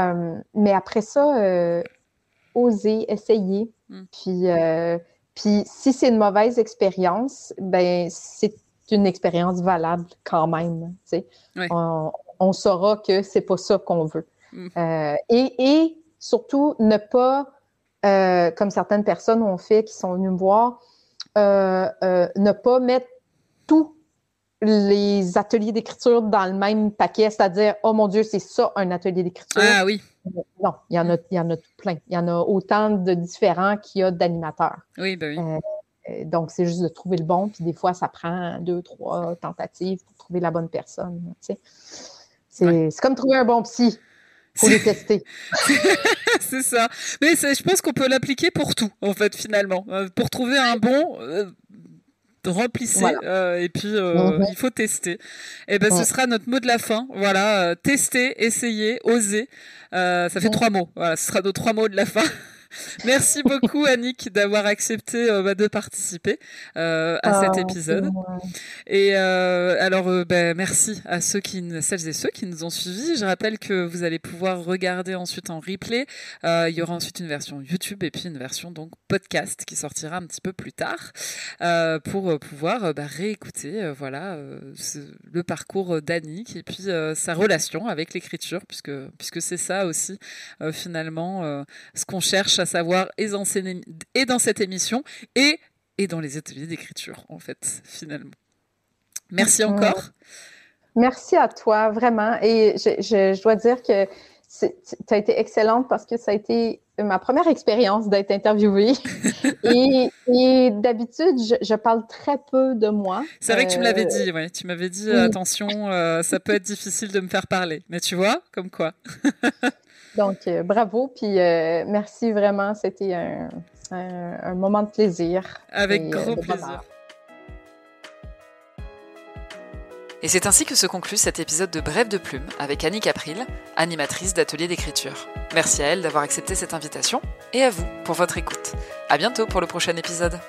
mais après ça, oser, essayer. Mm. Puis, puis si c'est une mauvaise expérience, ben c'est une expérience valable quand même. On, on, saura que c'est pas ça qu'on veut. Mm. Euh, et, et, surtout, ne pas, euh, comme certaines personnes ont fait qui sont venues me voir, euh, ne pas mettre tous les ateliers d'écriture dans le même paquet, c'est-à-dire, oh mon Dieu, c'est ça un atelier d'écriture. Ah oui. Non, il y en a, il y en a tout plein. Il y en a autant de différents qu'il y a d'animateurs. Oui, ben oui. donc, c'est juste de trouver le bon, puis des fois, ça prend deux, trois tentatives pour trouver la bonne personne. C'est comme trouver un bon psy faut les tester. c'est ça. Mais je pense qu'on peut l'appliquer pour tout, en fait, finalement. Euh, pour trouver un bon, euh, remplissez euh, et puis mhm. il faut tester. Et eh ben ce sera notre mot de la fin. Voilà, tester, essayer, oser. ça fait trois mots. Voilà, ce sera nos trois mots de la fin. Merci beaucoup, Annick, d'avoir accepté euh, bah, de participer euh, à cet ah, épisode. Et euh, alors, bah, merci à ceux qui, celles et ceux qui nous ont suivis. Je rappelle que vous allez pouvoir regarder ensuite en replay. il y aura ensuite une version YouTube et puis une version donc podcast qui sortira un petit peu plus tard pour pouvoir bah, réécouter voilà le parcours d'Annick et puis sa relation avec l'écriture puisque puisque c'est ça aussi finalement ce qu'on cherche à savoir et dans, et dans cette émission et, et dans les ateliers d'écriture, en fait, finalement. Merci encore. Merci à toi, vraiment. Et je, dois dire que tu as été excellente parce que ça a été ma première expérience d'être interviewée. et, d'habitude, je, parle très peu de moi. C'est vrai que tu me l'avais euh, dit, ouais. Tu m'avais dit, attention, euh, ça peut être difficile de me faire parler. Mais tu vois, comme quoi. Donc, euh, bravo, puis euh, merci vraiment. C'était un, moment de plaisir. Avec euh, grand plaisir. Et c'est ainsi que se conclut cet épisode de Brève de Plume avec Annie April, animatrice d'atelier d'écriture. Merci à elle d'avoir accepté cette invitation et à vous pour votre écoute. À bientôt pour le prochain épisode.